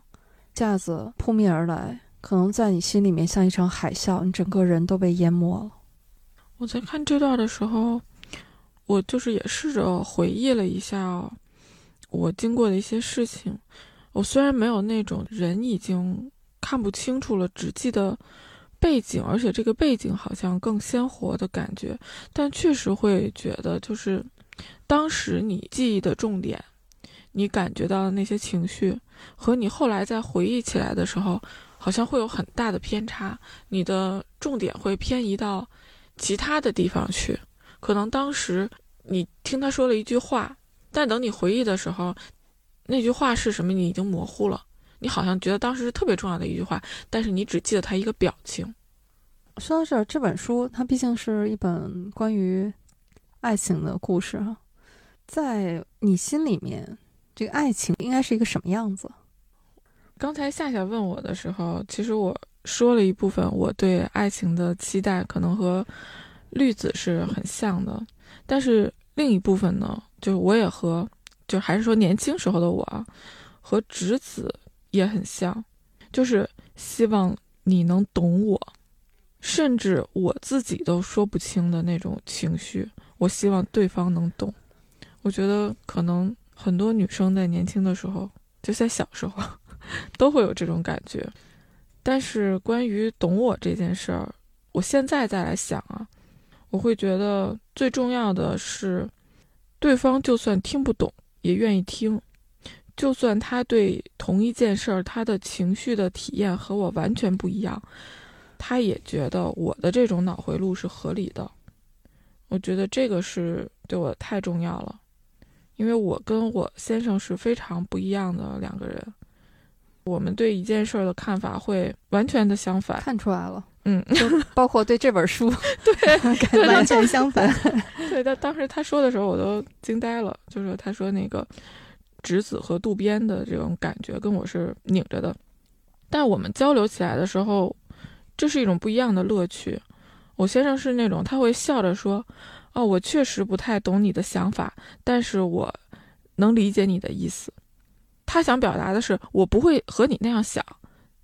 一下子扑面而来。可能在你心里面像一场海啸，你整个人都被淹没了。
我在看这段的时候，我就是也试着回忆了一下我经过的一些事情。我虽然没有那种人已经看不清楚了，只记得背景，而且这个背景好像更鲜活的感觉，但确实会觉得，就是当时你记忆的重点，你感觉到的那些情绪，和你后来再回忆起来的时候。好像会有很大的偏差，你的重点会偏移到其他的地方去。可能当时你听他说了一句话，但等你回忆的时候，那句话是什么，你已经模糊了。你好像觉得当时是特别重要的一句话，但是你只记得他一个表情。
说到这儿，这本书它毕竟是一本关于爱情的故事哈，在你心里面，这个爱情应该是一个什么样子？
刚才夏夏问我的时候，其实我说了一部分我对爱情的期待，可能和绿子是很像的。但是另一部分呢，就是我也和，就还是说年轻时候的我，和直子也很像，就是希望你能懂我，甚至我自己都说不清的那种情绪，我希望对方能懂。我觉得可能很多女生在年轻的时候，就在小时候。都会有这种感觉，但是关于懂我这件事儿，我现在再来想啊，我会觉得最重要的是，对方就算听不懂也愿意听，就算他对同一件事儿他的情绪的体验和我完全不一样，他也觉得我的这种脑回路是合理的。我觉得这个是对我太重要了，因为我跟我先生是非常不一样的两个人。我们对一件事儿的看法会完全的相反，
看出来了，
嗯，
就包括对这本书，
对，
完全相反。
对，他当时他说的时候，我都惊呆了。就是他说那个直子和渡边的这种感觉跟我是拧着的，但我们交流起来的时候，这是一种不一样的乐趣。我先生是那种他会笑着说：“哦，我确实不太懂你的想法，但是我能理解你的意思。”他想表达的是，我不会和你那样想，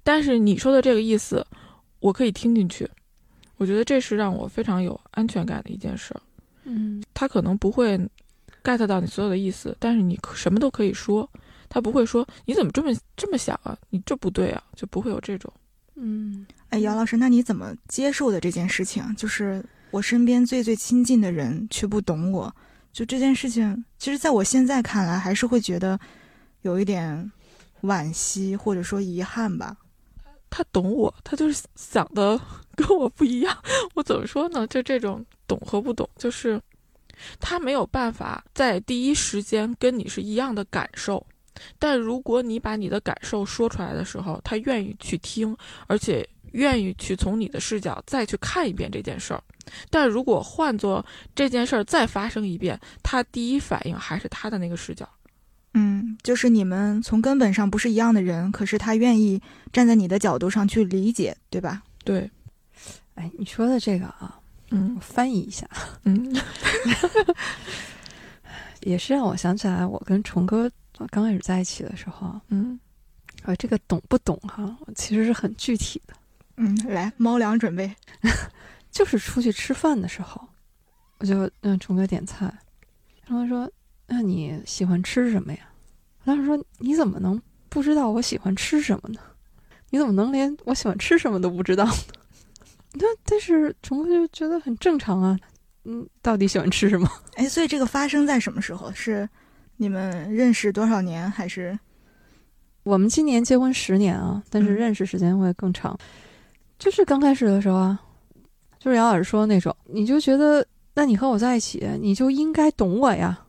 但是你说的这个意思，我可以听进去。我觉得这是让我非常有安全感的一件事。
嗯，
他可能不会 get 到你所有的意思，但是你什么都可以说，他不会说你怎么这么这么想啊，你这不对啊，就不会有这种。
嗯，
哎，姚老师，那你怎么接受的这件事情？就是我身边最最亲近的人却不懂我，就这件事情，其实在我现在看来，还是会觉得。有一点惋惜，或者说遗憾吧。
他懂我，他就是想的跟我不一样。我怎么说呢？就这种懂和不懂，就是他没有办法在第一时间跟你是一样的感受。但如果你把你的感受说出来的时候，他愿意去听，而且愿意去从你的视角再去看一遍这件事儿。但如果换做这件事儿再发生一遍，他第一反应还是他的那个视角。
嗯，就是你们从根本上不是一样的人，可是他愿意站在你的角度上去理解，对吧？
对。
哎，你说的这个啊，
嗯
我翻译一下，
嗯
也是让我想起来我跟虫哥刚开始在一起的时候啊，
嗯
啊，这个懂不懂哈、其实是很具体的。
嗯，来，猫粮准备。
就是出去吃饭的时候，我就让虫哥点菜，然后说：“那你喜欢吃什么呀？”我当时说：“你怎么能不知道我喜欢吃什么呢？你怎么能连我喜欢吃什么都不知道呢？” 那但是虫哥就觉得很正常啊，嗯，到底喜欢吃什么？
哎，所以这个发生在什么时候？是你们认识多少年，还是
我们今年结婚十年啊，但是
嗯
认识时间会更长。就是刚开始的时候啊，就是杨老师说的那种，你就觉得，那你和我在一起，你就应该懂我呀。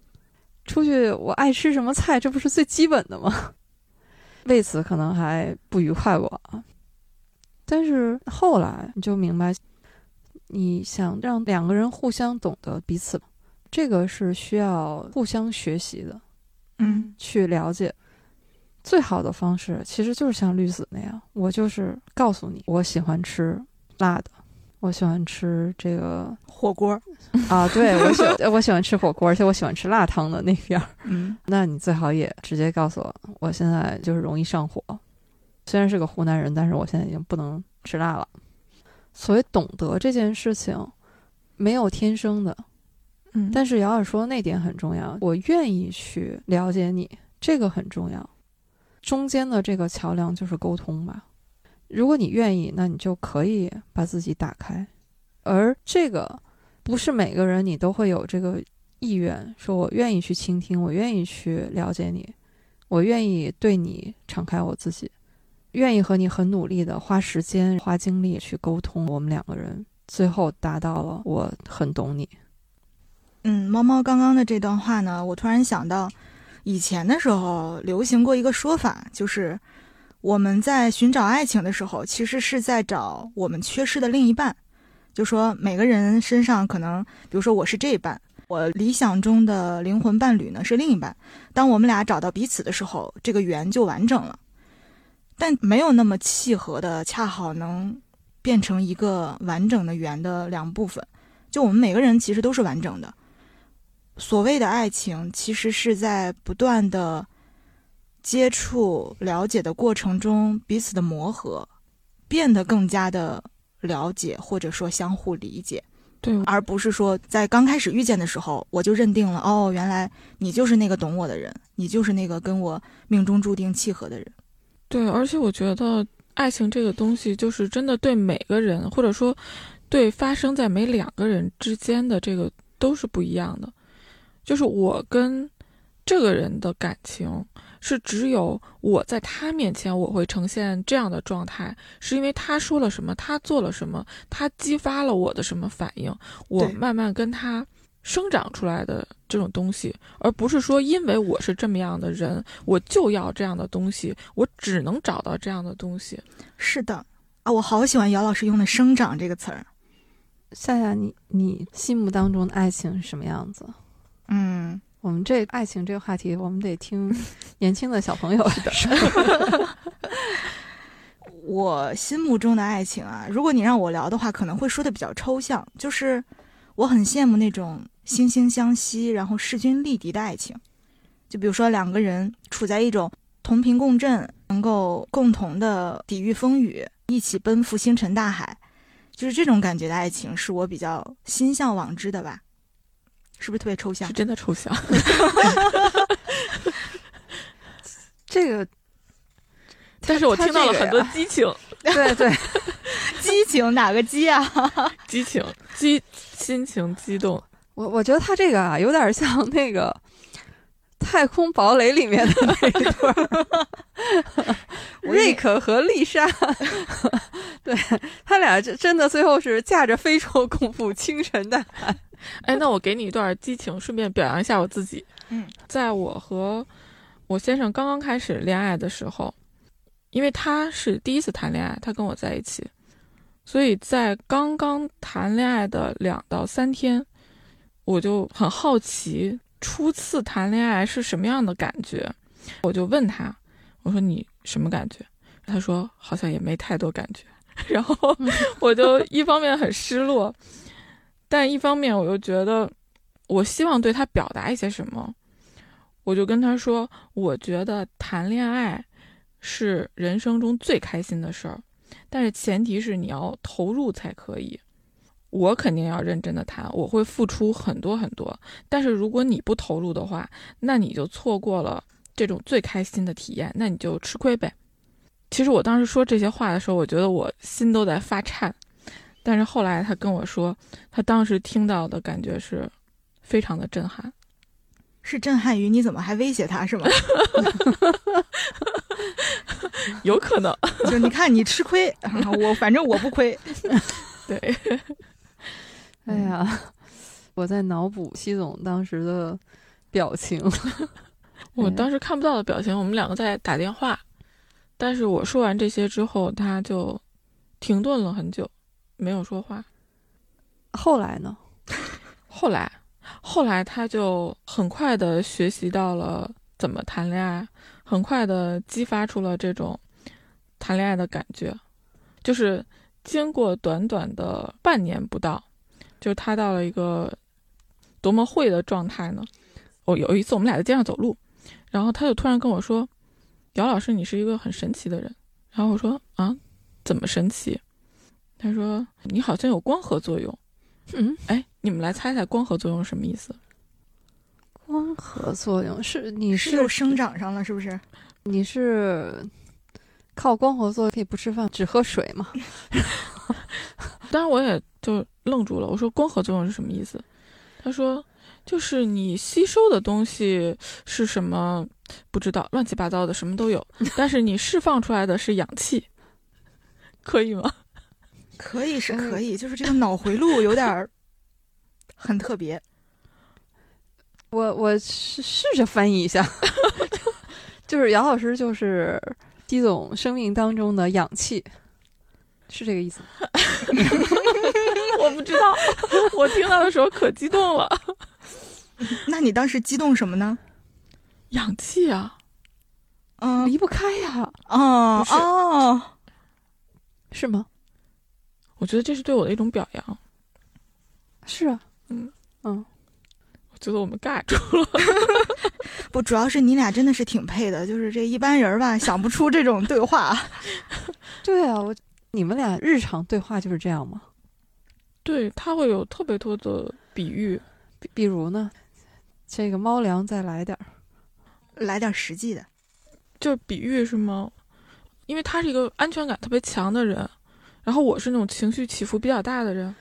出去我爱吃什么菜，这不是最基本的吗？为此可能还不愉快过啊。但是后来你就明白，你想让两个人互相懂得彼此，这个是需要互相学习的。
嗯
去了解。最好的方式其实就是像绿子那样，我就是告诉你，我喜欢吃辣的，我喜欢吃这个
火锅？
啊，对我喜 我喜欢吃火锅，而且我喜欢吃辣汤的那边儿。
嗯
那你最好也直接告诉我，我现在就是容易上火，虽然是个湖南人，但是我现在已经不能吃辣了。所谓懂得这件事情，没有天生的，
嗯，
但是姚老师说那点很重要，我愿意去了解你，这个很重要。中间的这个桥梁就是沟通吧。如果你愿意，那你就可以把自己打开。而这个不是每个人你都会有这个意愿，说我愿意去倾听，我愿意去了解你，我愿意对你敞开我自己，愿意和你很努力的花时间、花精力去沟通。我们两个人最后达到了我很懂你。
嗯，猫猫刚刚的这段话呢，我突然想到，以前的时候流行过一个说法，就是我们在寻找爱情的时候，其实是在找我们缺失的另一半。就说每个人身上可能，比如说我是这一半，我理想中的灵魂伴侣呢是另一半。当我们俩找到彼此的时候，这个圆就完整了。但没有那么契合的，恰好能变成一个完整的圆的两部分。就我们每个人其实都是完整的。所谓的爱情，其实是在不断的接触、了解的过程中，彼此的磨合，变得更加的了解，或者说相互理解，
对，
而不是说在刚开始遇见的时候，我就认定了，哦，原来你就是那个懂我的人，你就是那个跟我命中注定契合的人。
对，而且我觉得爱情这个东西，就是真的对每个人，或者说对发生在每两个人之间的这个都是不一样的。就是我跟这个人的感情，是只有我在他面前我会呈现这样的状态，是因为他说了什么，他做了什么，他激发了我的什么反应，我慢慢跟他生长出来的这种东西，而不是说因为我是这么样的人，我就要这样的东西，我只能找到这样的东西。
是的，啊，我好喜欢姚老师用的“生长”这个词儿。
夏夏，你你心目当中的爱情是什么样子？
嗯，
我们这爱情这个话题，我们得听 年轻的小朋友的。
我心目中的爱情啊，如果你让我聊的话，可能会说的比较抽象，就是我很羡慕那种惺惺相惜，然后势均力敌的爱情。就比如说两个人处在一种同频共振，能够共同的抵御风雨，一起奔赴星辰大海，就是这种感觉的爱情，是我比较心向往之的吧。是不是特别抽象
是？真的抽象。
这个，
但是我听到了很多激情、
对对，
激情哪个激啊？
激情、激心情激动。
我我觉得他这个啊，有点像那个《太空堡垒》里面的那一对 瑞克和丽莎，对他俩真真的最后是驾着飞船共赴星辰大海。
哎，那我给你一段激情，顺便表扬一下我自己。
嗯，
在我和我先生刚刚开始恋爱的时候，因为他是第一次谈恋爱，他跟我在一起，所以在刚刚谈恋爱的两到三天，我就很好奇初次谈恋爱是什么样的感觉，我就问他，我说你什么感觉？他说好像也没太多感觉，然后我就一方面很失落。但一方面我又觉得，我希望对他表达一些什么，我就跟他说，我觉得谈恋爱是人生中最开心的事儿，但是前提是你要投入才可以。我肯定要认真的谈，我会付出很多很多。但是如果你不投入的话，那你就错过了这种最开心的体验，那你就吃亏呗。其实我当时说这些话的时候，我觉得我心都在发颤。但是后来他跟我说，他当时听到的感觉是非常的震撼。
是震撼于你怎么还威胁他是吗？
有可能，
就你看你吃亏，我反正我不亏。
对。
哎呀，我在脑补西总当时的表情。
我当时看不到的表情，我们两个在打电话，但是我说完这些之后，他就停顿了很久，没有说话。
后来呢？
后来，后来他就很快的学习到了怎么谈恋爱，很快的激发出了这种谈恋爱的感觉，就是经过短短的半年不到。就是他到了一个多么会的状态呢？我有一次我们俩在街上走路，然后他就突然跟我说：“姚老师，你是一个很神奇的人。”然后我说：“啊，怎么神奇？”他说：“你好像有光合作用。”嗯，哎，你们来猜猜光合作用什么意思？
光合作用是你
是又生长上了是不是？
你是靠光合作用可以不吃饭只喝水吗？
当然我也就。愣住了，我说光合作用是什么意思？他说就是你吸收的东西是什么不知道，乱七八糟的什么都有，但是你释放出来的是氧气，可以吗？
可以是可以，就是这个 脑回路有点儿很特别。
我我试试着翻译一下，就是姚老师就是季总生命当中的氧气，是这个意思。
我不知道，我听到的时候可激动了。
那你当时激动什么呢？
氧气啊，
嗯，
离不开呀。
哦哦，
是吗？
我觉得这是对我的一种表扬。
是啊，
嗯
嗯，
我觉得我们尬住了。
不，主要是你俩真的是挺配的，就是这一般人吧想不出这种对话。
对啊，我你们俩日常对话就是这样吗？
对他会有特别多的比喻，
比比如呢，这个猫粮再来点儿，
来点实际的，
就比喻是吗？因为他是一个安全感特别强的人，然后我是那种情绪起伏比较大的人，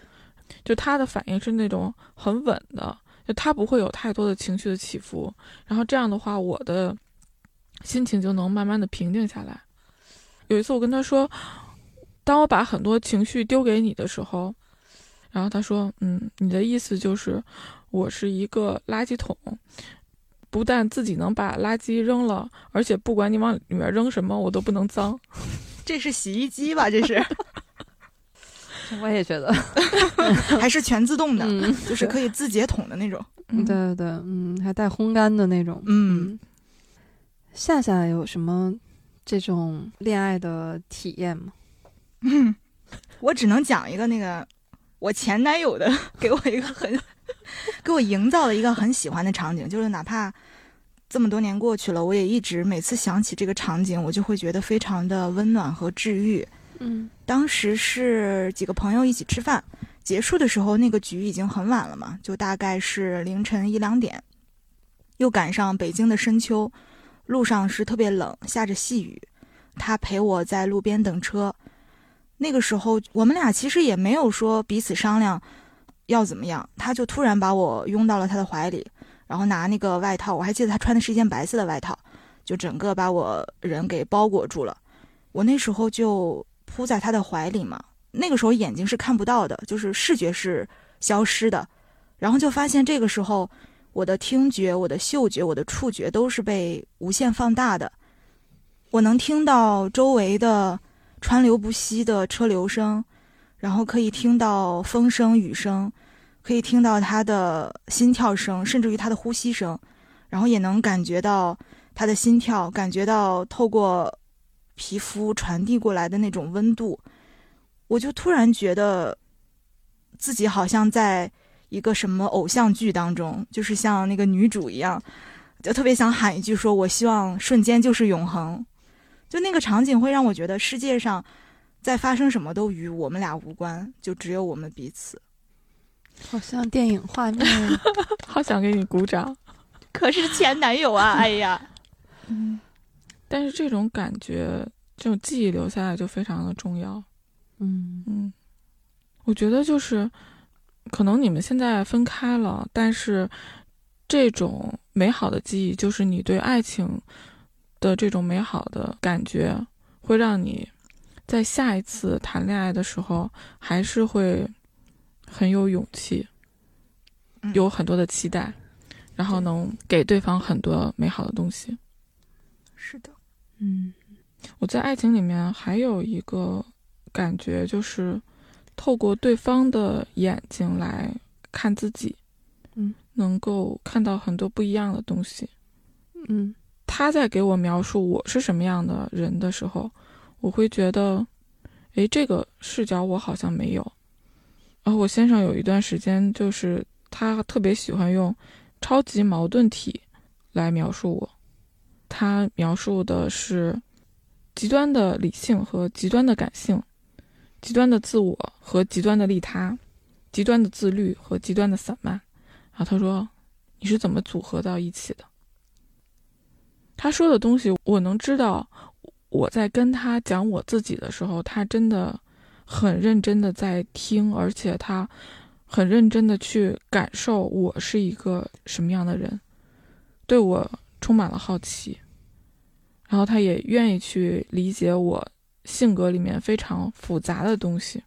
就他的反应是那种很稳的，就他不会有太多的情绪的起伏，然后这样的话，我的心情就能慢慢的平静下来。有一次我跟他说，当我把很多情绪丢给你的时候。然后他说：“嗯，你的意思就是，我是一个垃圾桶，不但自己能把垃圾扔了，而且不管你往里面扔什么，我都不能脏。
这是洗衣机吧？这是？
我也觉得，
还是全自动的，就是可以自解桶的那种。
对对对，嗯，还带烘干的那种。嗯，夏夏有什么这种恋爱的体验吗？
嗯，我只能讲一个那个。”我前男友的 给我一个很，给我营造了一个很喜欢的场景，就是哪怕这么多年过去了，我也一直每次想起这个场景，我就会觉得非常的温暖和治愈。
嗯，
当时是几个朋友一起吃饭，结束的时候那个局已经很晚了嘛，就大概是凌晨一两点，又赶上北京的深秋，路上是特别冷，下着细雨，他陪我在路边等车。那个时候，我们俩其实也没有说彼此商量要怎么样，他就突然把我拥到了他的怀里，然后拿那个外套，我还记得他穿的是一件白色的外套，就整个把我人给包裹住了。我那时候就扑在他的怀里嘛，那个时候眼睛是看不到的，就是视觉是消失的，然后就发现这个时候我的听觉、我的嗅觉、我的触觉都是被无限放大的，我能听到周围的。川流不息的车流声，然后可以听到风声、雨声，可以听到他的心跳声，甚至于他的呼吸声，然后也能感觉到他的心跳，感觉到透过皮肤传递过来的那种温度。我就突然觉得自己好像在一个什么偶像剧当中，就是像那个女主一样，就特别想喊一句说：“我希望瞬间就是永恒。”就那个场景会让我觉得世界上在发生什么都与我们俩无关，就只有我们彼此。
好像电影画面。
好想给你鼓掌。
可是前男友啊，哎呀，
嗯，但是这种感觉，这种记忆留下来就非常的重要。
嗯
嗯，我觉得就是，可能你们现在分开了，但是这种美好的记忆，就是你对爱情的这种美好的感觉，会让你在下一次谈恋爱的时候，还是会很有勇气，
嗯。
有很多的期待，然后能给对方很多美好的东西。
是的，
嗯
我在爱情里面还有一个感觉，就是透过对方的眼睛来看自己，
嗯，
能够看到很多不一样的东西。
嗯
他在给我描述我是什么样的人的时候，我会觉得，诶，这个视角我好像没有。然后我先生有一段时间，就是他特别喜欢用超级矛盾体来描述我。他描述的是极端的理性和极端的感性，极端的自我和极端的利他，极端的自律和极端的散漫。然后他说：“你是怎么组合到一起的？”他说的东西，我能知道。我在跟他讲我自己的时候，他真的很认真的在听，而且他很认真的去感受我是一个什么样的人，对我充满了好奇，然后他也愿意去理解我性格里面非常复杂的东西。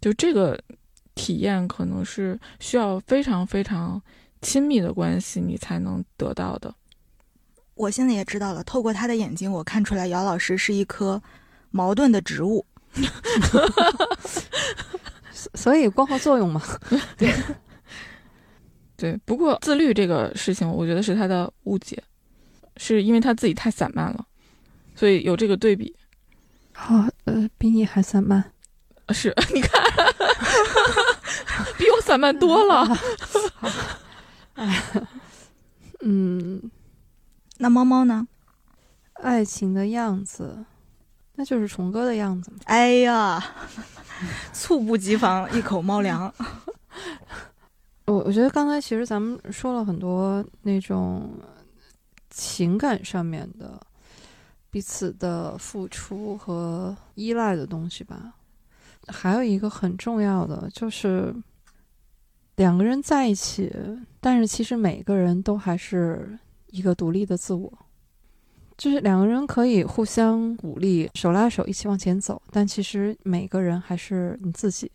就这个体验，可能是需要非常非常亲密的关系，你才能得到的。
我现在也知道了，透过他的眼睛，我看出来姚老师是一棵矛盾的植物。
所以光合作用嘛。
对对，不过自律这个事情，我觉得是他的误解，是因为他自己太散漫了，所以有这个对比。
好，呃，比你还散漫。
是，你看，比我散漫多了。
嗯，
那猫猫呢？
爱情的样子，那就是虫哥的样子嘛。
哎呀，猝不及防，一口猫粮。
我我觉得刚才其实咱们说了很多那种情感上面的彼此的付出和依赖的东西吧。还有一个很重要的就是两个人在一起，但是其实每个人都还是一个独立的自我。就是两个人可以互相鼓励，手拉手一起往前走，但其实每个人还是你自己。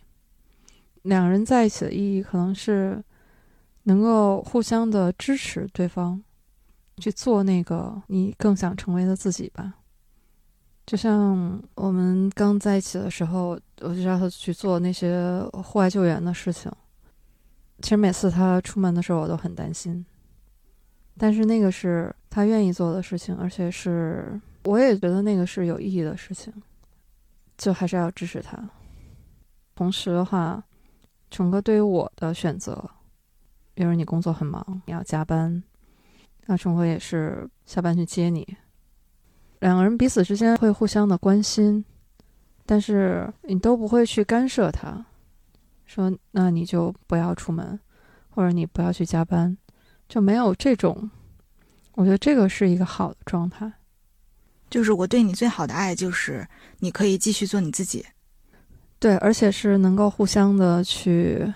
两个人在一起的意义可能是能够互相的支持对方，去做那个你更想成为的自己吧。就像我们刚在一起的时候，我就让他去做那些户外救援的事情。其实每次他出门的时候，我都很担心。但是那个是他愿意做的事情，而且是我也觉得那个是有意义的事情，就还是要支持他。同时的话，虫哥对于我的选择，比如你工作很忙，你要加班，那虫哥也是下班去接你。两个人彼此之间会互相的关心，但是你都不会去干涉他，说那你就不要出门，或者你不要去加班，就没有这种。我觉得这个是一个好的状态。
就是我对你最好的爱，就是你可以继续做你自己。
对，而且是能够互相的去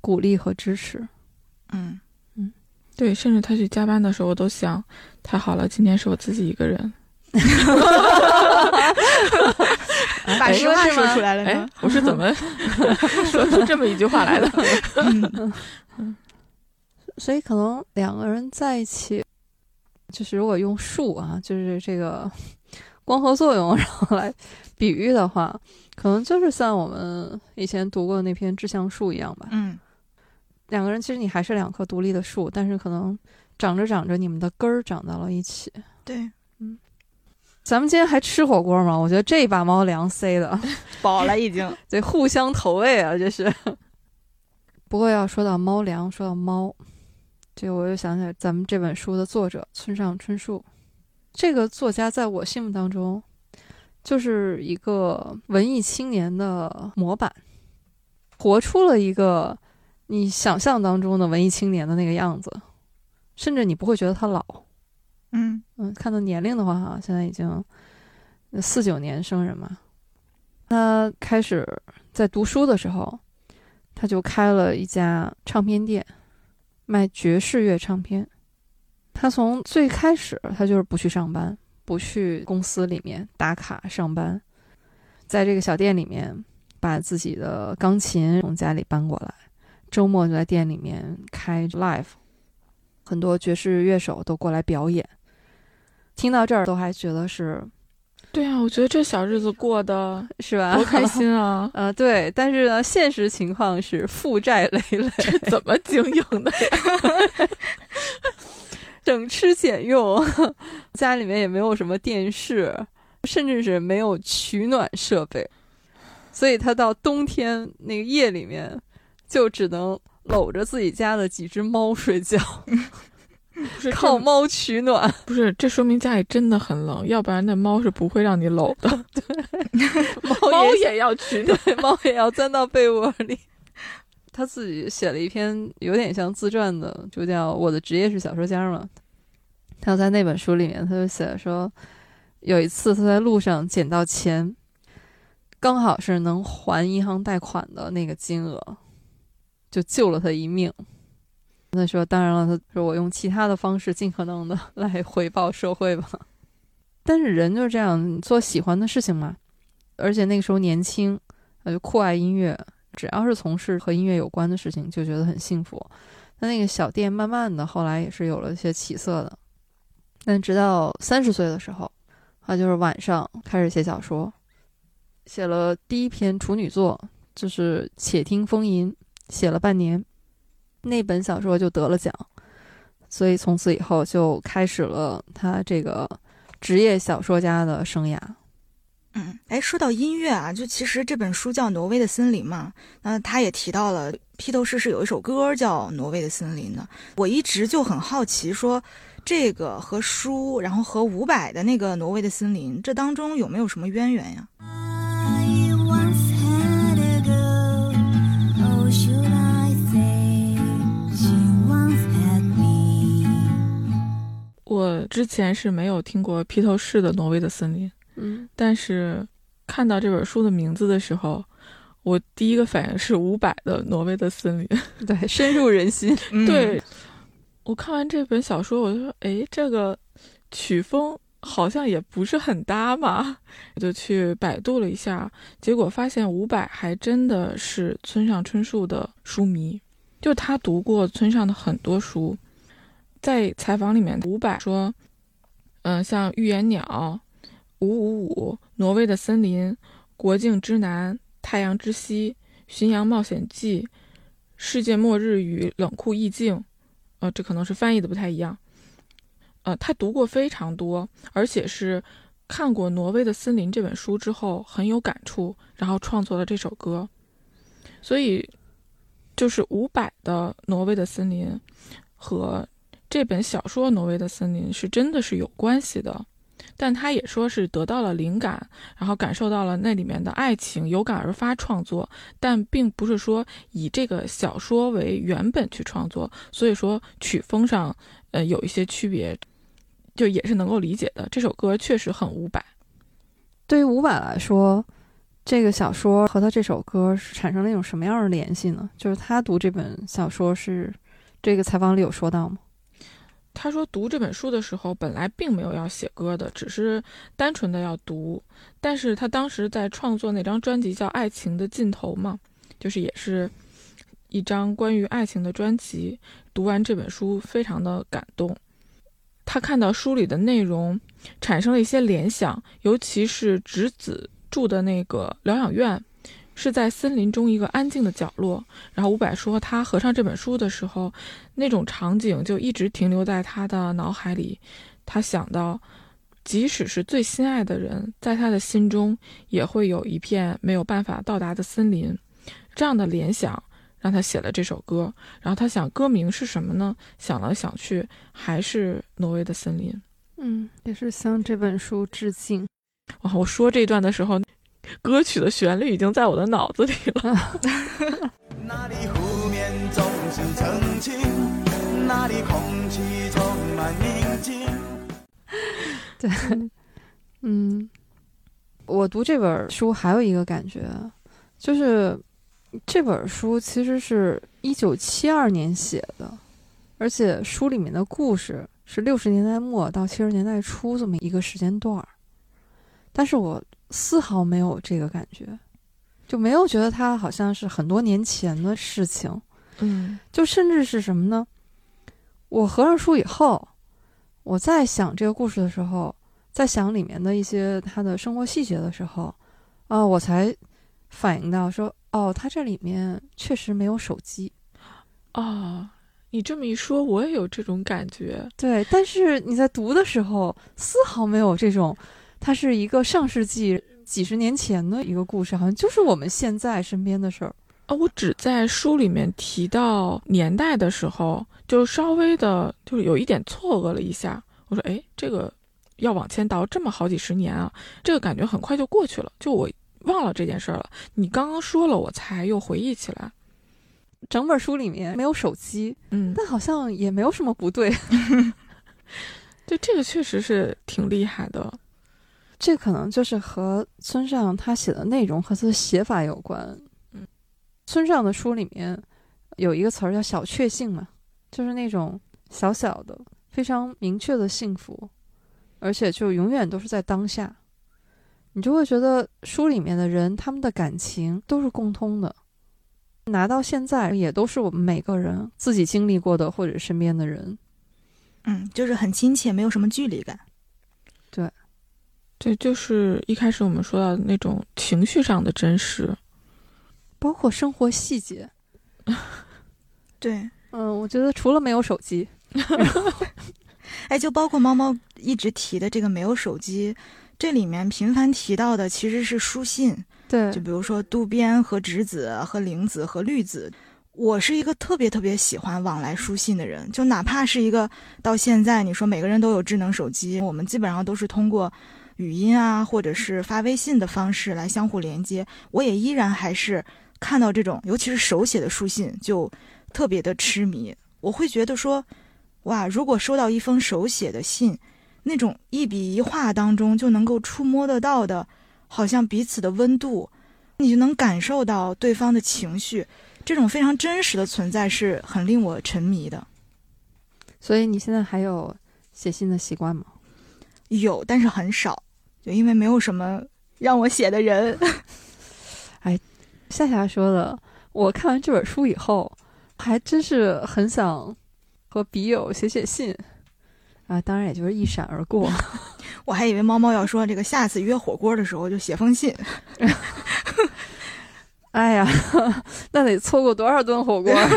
鼓励和支持。
嗯嗯，
对，甚至他去加班的时候，我都想，太好了，今天是我自己一个人。
把实话说出来了
哎。，我是怎么 说出这么一句话来的？
嗯
所以可能两个人在一起，就是如果用数啊，就是这个 光合作用，然后来比喻的话，可能就是像我们以前读过的那篇《志向树》一样吧。
嗯，
两个人其实你还是两棵独立的树，但是可能长着长着，你们的根儿长到了一起。
对，嗯
咱们今天还吃火锅吗？我觉得这一把猫粮塞的，
饱了已经。
得互相投喂啊，这是。不过要说到猫粮，说到猫，这个我又想起来咱们这本书的作者村上春树，这个作家在我心目当中就是一个文艺青年的模板，活出了一个你想象当中的文艺青年的那个样子，甚至你不会觉得他老。
嗯
嗯，看到年龄的话，哈，现在已经四九年生人嘛。他开始在读书的时候，他就开了一家唱片店，卖爵士乐唱片。他从最开始，他就是不去上班，不去公司里面打卡上班，在这个小店里面把自己的钢琴从家里搬过来，周末就在店里面开 live，很多爵士乐手都过来表演。听到这儿都还觉得是，
对啊，我觉得这小日子过得
是吧？
多开心啊！
呃，对，但是呢，现实情况是负债累累，
这 怎么经营的呀？
省吃俭用，家里面也没有什么电视，甚至是没有取暖设备，所以他到冬天那个夜里面，就只能搂着自己家的几只猫睡觉，
不是
靠猫取暖。
不是，这说明家里真的很冷，要不然那猫是不会让你搂的。
对
猫
也
也要取暖。
对，猫也要钻到被窝里。他自己写了一篇有点像自传的，就叫《我的职业是小说家》嘛。他在那本书里面，他就写说，有一次他在路上捡到钱，刚好是能还银行贷款的那个金额，就救了他一命。他说：“当然了，他说我用其他的方式尽可能的 来回报社会吧。但是人就是这样，做喜欢的事情嘛，而且那个时候年轻，他就酷爱音乐，只要是从事和音乐有关的事情，就觉得很幸福。那那个小店慢慢的后来也是有了一些起色的，但直到三十岁的时候，他就是晚上开始写小说，写了第一篇处女作，就是《且听风吟》，写了半年，那本小说就得了奖，所以从此以后就开始了他这个职业小说家的生涯。
嗯，哎，说到音乐啊，就其实这本书叫《挪威的森林》嘛，那他也提到了披头士是有一首歌叫《挪威的森林》的。我一直就很好奇，说这个和书，然后和伍佰的那个《挪威的森林》，这当中有没有什么渊源呀？
我之前是没有听过披头士的《挪威的森林》，
嗯，
但是看到这本书的名字的时候，我第一个反应是伍佰的《挪威的森林》。
对，深入人心。
嗯
对，我看完这本小说，我就说，哎，这个曲风好像也不是很搭嘛，我就去百度了一下，结果发现伍佰还真的是村上春树的书迷，就他读过村上的很多书。在采访里面，伍佰说，嗯、像《预言鸟》、《五五五》、《挪威的森林》、《国境之南》、《太阳之西》、《巡洋冒险记》、《世界末日与冷酷意境》，呃，这可能是翻译的不太一样。呃，他读过非常多，而且是看过《挪威的森林》这本书之后很有感触，然后创作了这首歌。所以，就是伍佰的《挪威的森林》和这本小说《挪威的森林》是真的是有关系的。但他也说是得到了灵感，然后感受到了那里面的爱情，有感而发创作，但并不是说以这个小说为原本去创作，所以说曲风上呃有一些区别，就也是能够理解的。这首歌确实很伍佰，
对于伍佰来说，这个小说和他这首歌是产生了一种什么样的联系呢？就是他读这本小说是，这个采访里有说到吗？
他说读这本书的时候，本来并没有要写歌的，只是单纯的要读。但是他当时在创作那张专辑叫《爱情的尽头》嘛，就是也是一张关于爱情的专辑。读完这本书，非常的感动。他看到书里的内容，产生了一些联想，尤其是直子住的那个疗养院，是在森林中一个安静的角落。然后伍佰说，他合上这本书的时候，那种场景就一直停留在他的脑海里。他想到，即使是最心爱的人，在他的心中也会有一片没有办法到达的森林。这样的联想让他写了这首歌。然后他想歌名是什么呢？想来想去，还是挪威的森林。
嗯，也是向这本书致敬。
哇，我说这段的时候，歌曲的旋律已经在我的脑子里了。
那里湖面总是澄清，那里空气充满宁静。
对，嗯，我读这本书还有一个感觉，就是这本书其实是一九七二年写的，而且书里面的故事是六十年代末到七十年代初这么一个时间段儿，但是我丝毫没有这个感觉，就没有觉得它好像是很多年前的事情，
嗯
就甚至是什么呢？我合上书以后，我在想这个故事的时候，在想里面的一些他的生活细节的时候，啊、我才反应到说，哦，他这里面确实没有手机。
哦，你这么一说，我也有这种感觉。
对，但是你在读的时候，丝毫没有这种，它是一个上世纪几十年前的一个故事，好像就是我们现在身边的事儿。
啊，我只在书里面提到年代的时候，就稍微的，就是有一点错愕了一下。我说，哎，这个要往前倒这么好几十年啊，这个感觉很快就过去了，就我忘了这件事儿了。你刚刚说了，我才又回忆起来。
整本书里面没有手机，
嗯，
但好像也没有什么不对。
对，这个确实是挺厉害的。
这可能就是和村上他写的内容和他的写法有关。
嗯，
村上的书里面有一个词儿叫“小确幸”嘛，就是那种小小的、非常明确的幸福，而且就永远都是在当下。你就会觉得书里面的人他们的感情都是共通的，拿到现在也都是我们每个人自己经历过的或者身边的人。
嗯，就是很亲切，没有什么距离感。
对，就是一开始我们说到的那种情绪上的真实。
包括生活细节，
对，
嗯，我觉得除了没有手机，
哎，就包括猫猫一直提的这个没有手机，这里面频繁提到的其实是书信，
对
就比如说渡边和直子和玲子和绿子。我是一个特别特别喜欢往来书信的人，就哪怕是一个到现在你说每个人都有智能手机，我们基本上都是通过语音啊或者是发微信的方式来相互连接，我也依然还是看到这种尤其是手写的书信就特别的痴迷。我会觉得说，哇，如果收到一封手写的信，那种一笔一画当中就能够触摸得到的，好像彼此的温度，你就能感受到对方的情绪，这种非常真实的存在是很令我沉迷的。
所以你现在还有写信的习惯吗？
有，但是很少，就因为没有什么让我写的人。
哎夏夏说的，我看完这本书以后，还真是很想和笔友写写信啊，当然也就是一闪而过。
我还以为猫猫要说这个下次约火锅的时候就写封信。
哎呀，那得错过多少顿火锅啊！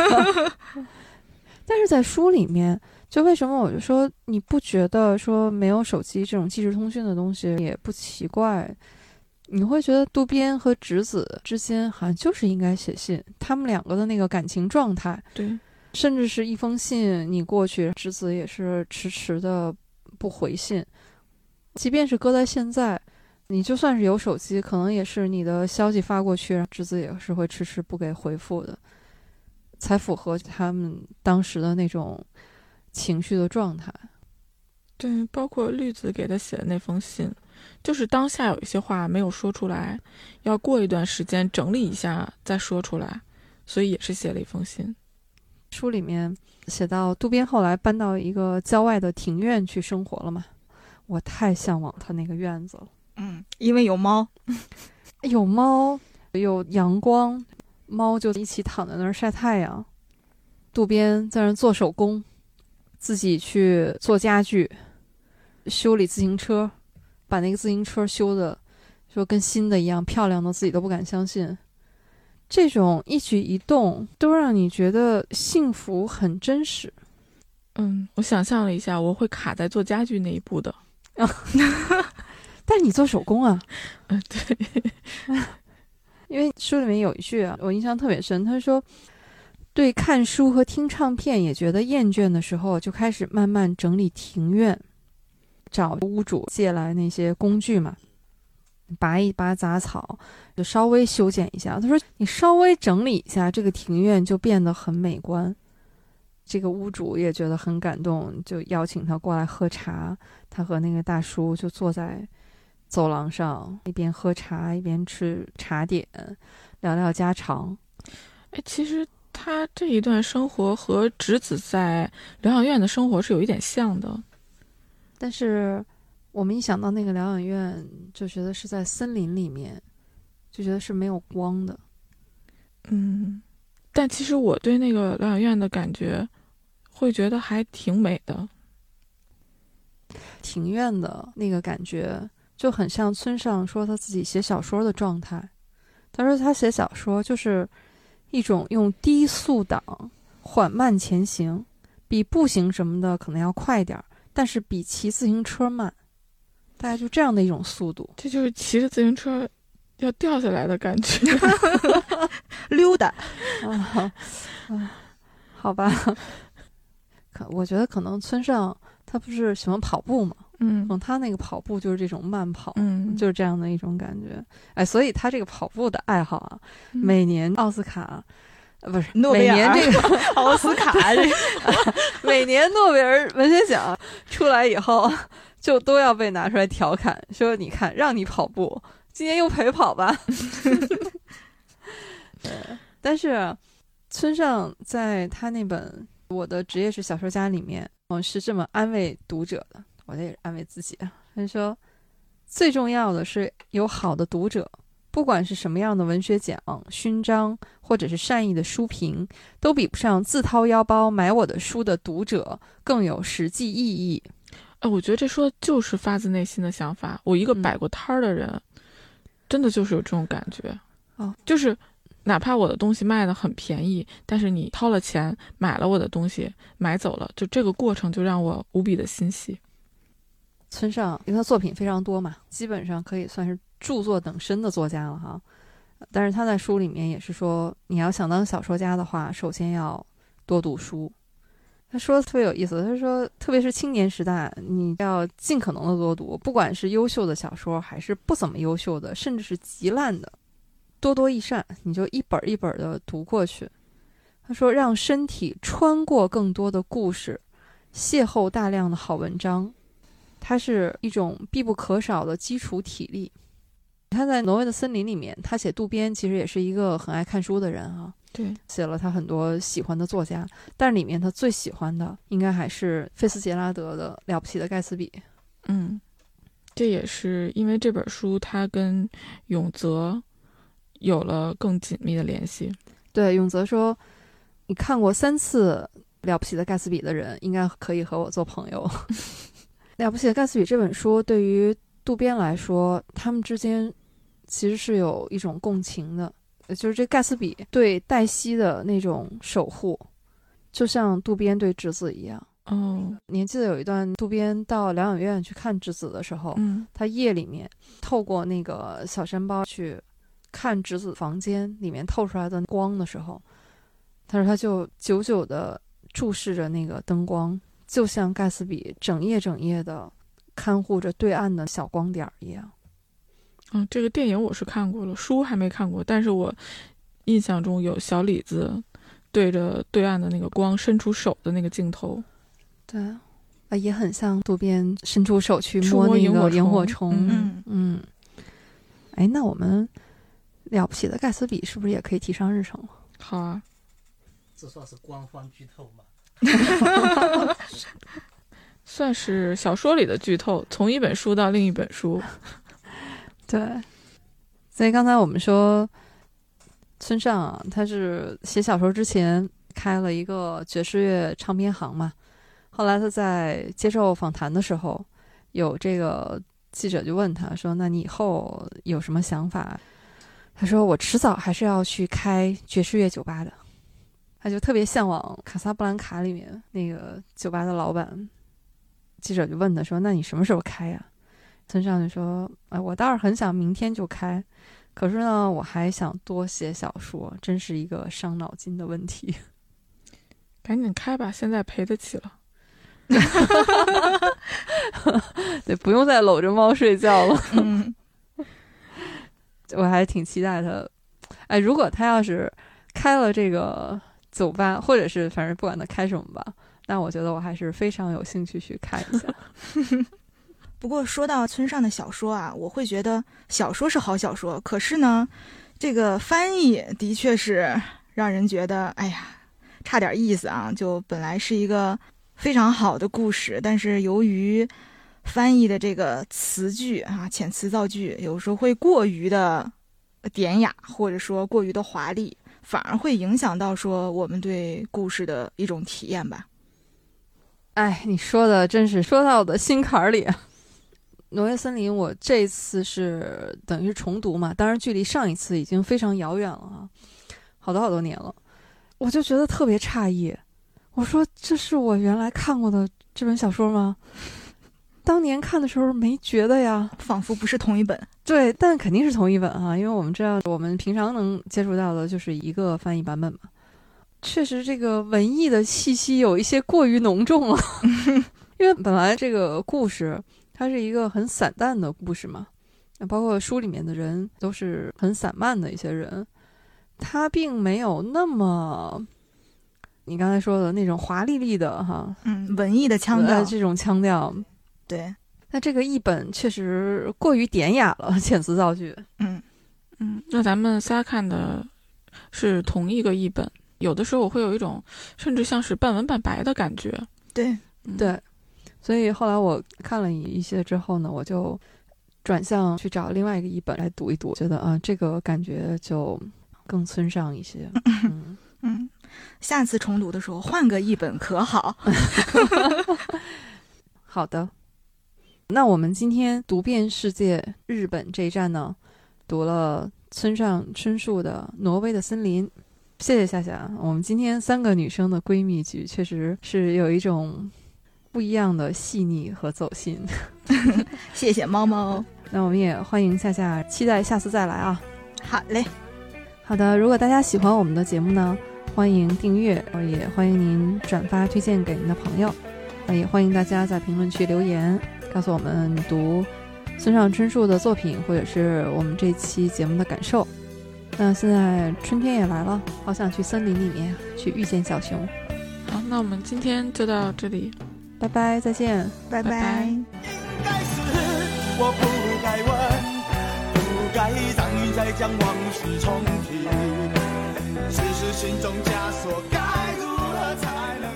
但是在书里面，就为什么我就说你不觉得说没有手机这种即时通讯的东西也不奇怪？你会觉得渡边和直子之间好像就是应该写信，他们两个的那个感情状态，
对，
甚至是一封信你过去，直子也是迟迟的不回信。即便是搁在现在，你就算是有手机，可能也是你的消息发过去，直子也是会迟迟不给回复的，才符合他们当时的那种情绪的状态。
对，包括绿子给他写的那封信，就是当下有一些话没有说出来，要过一段时间整理一下再说出来，所以也是写了一封信。
书里面写到，渡边后来搬到一个郊外的庭院去生活了嘛。我太向往他那个院子了，
嗯，因为有猫。
有猫，有阳光，猫就一起躺在那儿晒太阳。渡边在那儿做手工，自己去做家具，修理自行车，把那个自行车修的说跟新的一样漂亮的，自己都不敢相信。这种一举一动都让你觉得幸福很真实。
嗯，我想象了一下，我会卡在做家具那一步的。
但你做手工啊，
嗯，对，
因为书里面有一句啊，我印象特别深，他说对看书和听唱片也觉得厌倦的时候，就开始慢慢整理庭院，找屋主借来那些工具嘛，拔一拔杂草，就稍微修剪一下。他说：“你稍微整理一下，这个庭院就变得很美观。”这个屋主也觉得很感动，就邀请他过来喝茶。他和那个大叔就坐在走廊上，一边喝茶一边吃茶点，聊聊家常。
哎，其实他这一段生活和直子在疗养院的生活是有一点像的。
但是我们一想到那个疗养院，就觉得是在森林里面，就觉得是没有光的。
嗯，但其实我对那个疗养院的感觉，会觉得还挺美的。
庭院的那个感觉就很像村上说他自己写小说的状态。他说他写小说就是一种用低速档缓慢前行，比步行什么的可能要快点儿，但是比骑自行车慢，大概就这样的一种速度。
这就是骑着自行车要掉下来的感觉。
溜达，
啊，啊好吧，可我觉得可能村上他不是喜欢跑步嘛，
嗯
他那个跑步就是这种慢跑，
嗯，
就是这样的一种感觉。哎，所以他这个跑步的爱好啊，
嗯
每年奥斯卡。呃，不是，
诺贝
每年
尔
这个
奥斯卡这个
每年诺贝尔文学奖出来以后，就都要被拿出来调侃，说你看，让你跑步，今年又陪跑吧。对，但是村上在他那本《我的职业是小说家》里面，嗯，是这么安慰读者的，我这也是安慰自己啊。他说，最重要的是有好的读者，不管是什么样的文学奖、勋章，或者是善意的书评，都比不上自掏腰包买我的书的读者更有实际意义。
哎，我觉得这说的就是发自内心的想法。我一个
嗯
摆过摊儿的人，真的就是有这种感觉。
哦，
就是哪怕我的东西卖的很便宜，但是你掏了钱买了我的东西，买走了，就这个过程就让我无比的欣喜。
村上，因为他作品非常多嘛，基本上可以算是著作等身的作家了哈。但是他在书里面也是说，你要想当小说家的话，首先要多读书。他说的特别有意思，他说，特别是青年时代，你要尽可能的多读，不管是优秀的小说，还是不怎么优秀的，甚至是极烂的，多多益善，你就一本一本的读过去。他说，让身体穿过更多的故事，邂逅大量的好文章，它是一种必不可少的基础体力。他在《挪威的森林》里面，他写渡边其实也是一个很爱看书的人啊，
对，
写了他很多喜欢的作家，但是里面他最喜欢的应该还是菲斯杰拉德的《了不起的盖茨比》。
嗯，这也是因为这本书，他跟永泽有了更紧密的联系。
对，永泽说：“你看过三次《了不起的盖茨比》的人，应该可以和我做朋友。”《了不起的盖茨比》这本书对于渡边来说，他们之间其实是有一种共情的，呃就是这盖茨比对黛西的那种守护，就像渡边对直子一样。
哦，
你还记得有一段渡边到疗养院去看直子的时候，
嗯
他夜里面透过那个小山包去看直子房间里面透出来的光的时候，他说他就久久的注视着那个灯光，就像盖茨比整夜整夜的看护着对岸的小光点儿一样。
嗯，这个电影我是看过了，书还没看过，但是我印象中有小李子对着对岸的那个光伸出手的那个镜头。
对，啊，也很像渡边伸出手去摸那
摸萤火
个萤火
虫
虫。
嗯
嗯，哎，那我们了不起的盖茨比是不是也可以提上日程了？
好啊，
这算是官方剧透吗？
算是小说里的剧透，从一本书到另一本书。
对，所以刚才我们说，村上啊，他是写小说之前开了一个爵士乐唱片行嘛，后来他在接受访谈的时候，有这个记者就问他说：“那你以后有什么想法？”他说：“我迟早还是要去开爵士乐酒吧的。”他就特别向往《卡萨布兰卡》里面那个酒吧的老板。记者就问他说：“那你什么时候开呀、村上就说：“哎，我倒是很想明天就开，可是呢，我还想多写小说，真是一个伤脑筋的问题。
赶紧开吧，现在赔得起了。
对，不用再搂着猫睡觉了。
嗯，
我还挺期待他。哎，如果他要是开了这个酒吧，或者是反正不管他开什么吧，那我觉得我还是非常有兴趣去看一下。
不过说到村上的小说啊，我会觉得小说是好小说，可是呢，这个翻译的确是让人觉得，哎呀，差点意思啊！就本来是一个非常好的故事，但是由于翻译的这个词句啊，遣词造句，有时候会过于的典雅，或者说过于的华丽，反而会影响到说我们对故事的一种体验吧。
哎，你说的真是说到我的心坎儿里。挪威森林，我这次是等于是重读嘛，当然距离上一次已经非常遥远了啊，好多好多年了，我就觉得特别诧异。我说这是我原来看过的这本小说吗？当年看的时候没觉得呀，
仿佛不是同一本。
对，但肯定是同一本啊，因为我们知道我们平常能接触到的就是一个翻译版本嘛。确实，这个文艺的气息有一些过于浓重了，因为本来这个故事它是一个很散淡的故事嘛，包括书里面的人都是很散漫的一些人，他并没有那么你刚才说的那种华丽丽的哈，
嗯，文艺的腔调
呃，这种腔调。
对，
那这个译本确实过于典雅了，遣词造句。
嗯，
嗯，那咱们仨看的是同一个译本，有的时候我会有一种甚至像是半文半白的感觉。
对，
嗯、
对，所以后来我看了一些之后呢，我就转向去找另外一个译本来读一读，觉得啊，这个感觉就更村上一些。嗯，
嗯，下次重读的时候换个译本可好？
好的。那我们今天读遍世界日本这一站呢，读了村上春树的《挪威的森林》。谢谢夏夏，我们今天三个女生的闺蜜局确实是有一种不一样的细腻和走心。
谢谢猫猫，
那我们也欢迎夏夏，期待下次再来啊。
好嘞，
好的，如果大家喜欢我们的节目呢，欢迎订阅，也欢迎您转发推荐给您的朋友，呃也欢迎大家在评论区留言，告诉我们你读村上春树的作品，或者是我们这期节目的感受。那现在春天也来了，好想去森林里面去遇见小熊。
好，那我们今天就到这里，
拜拜，再见。
拜
拜拜
应该是我不该问，不该让你再将往事重提。只是心中枷锁，该如何才能？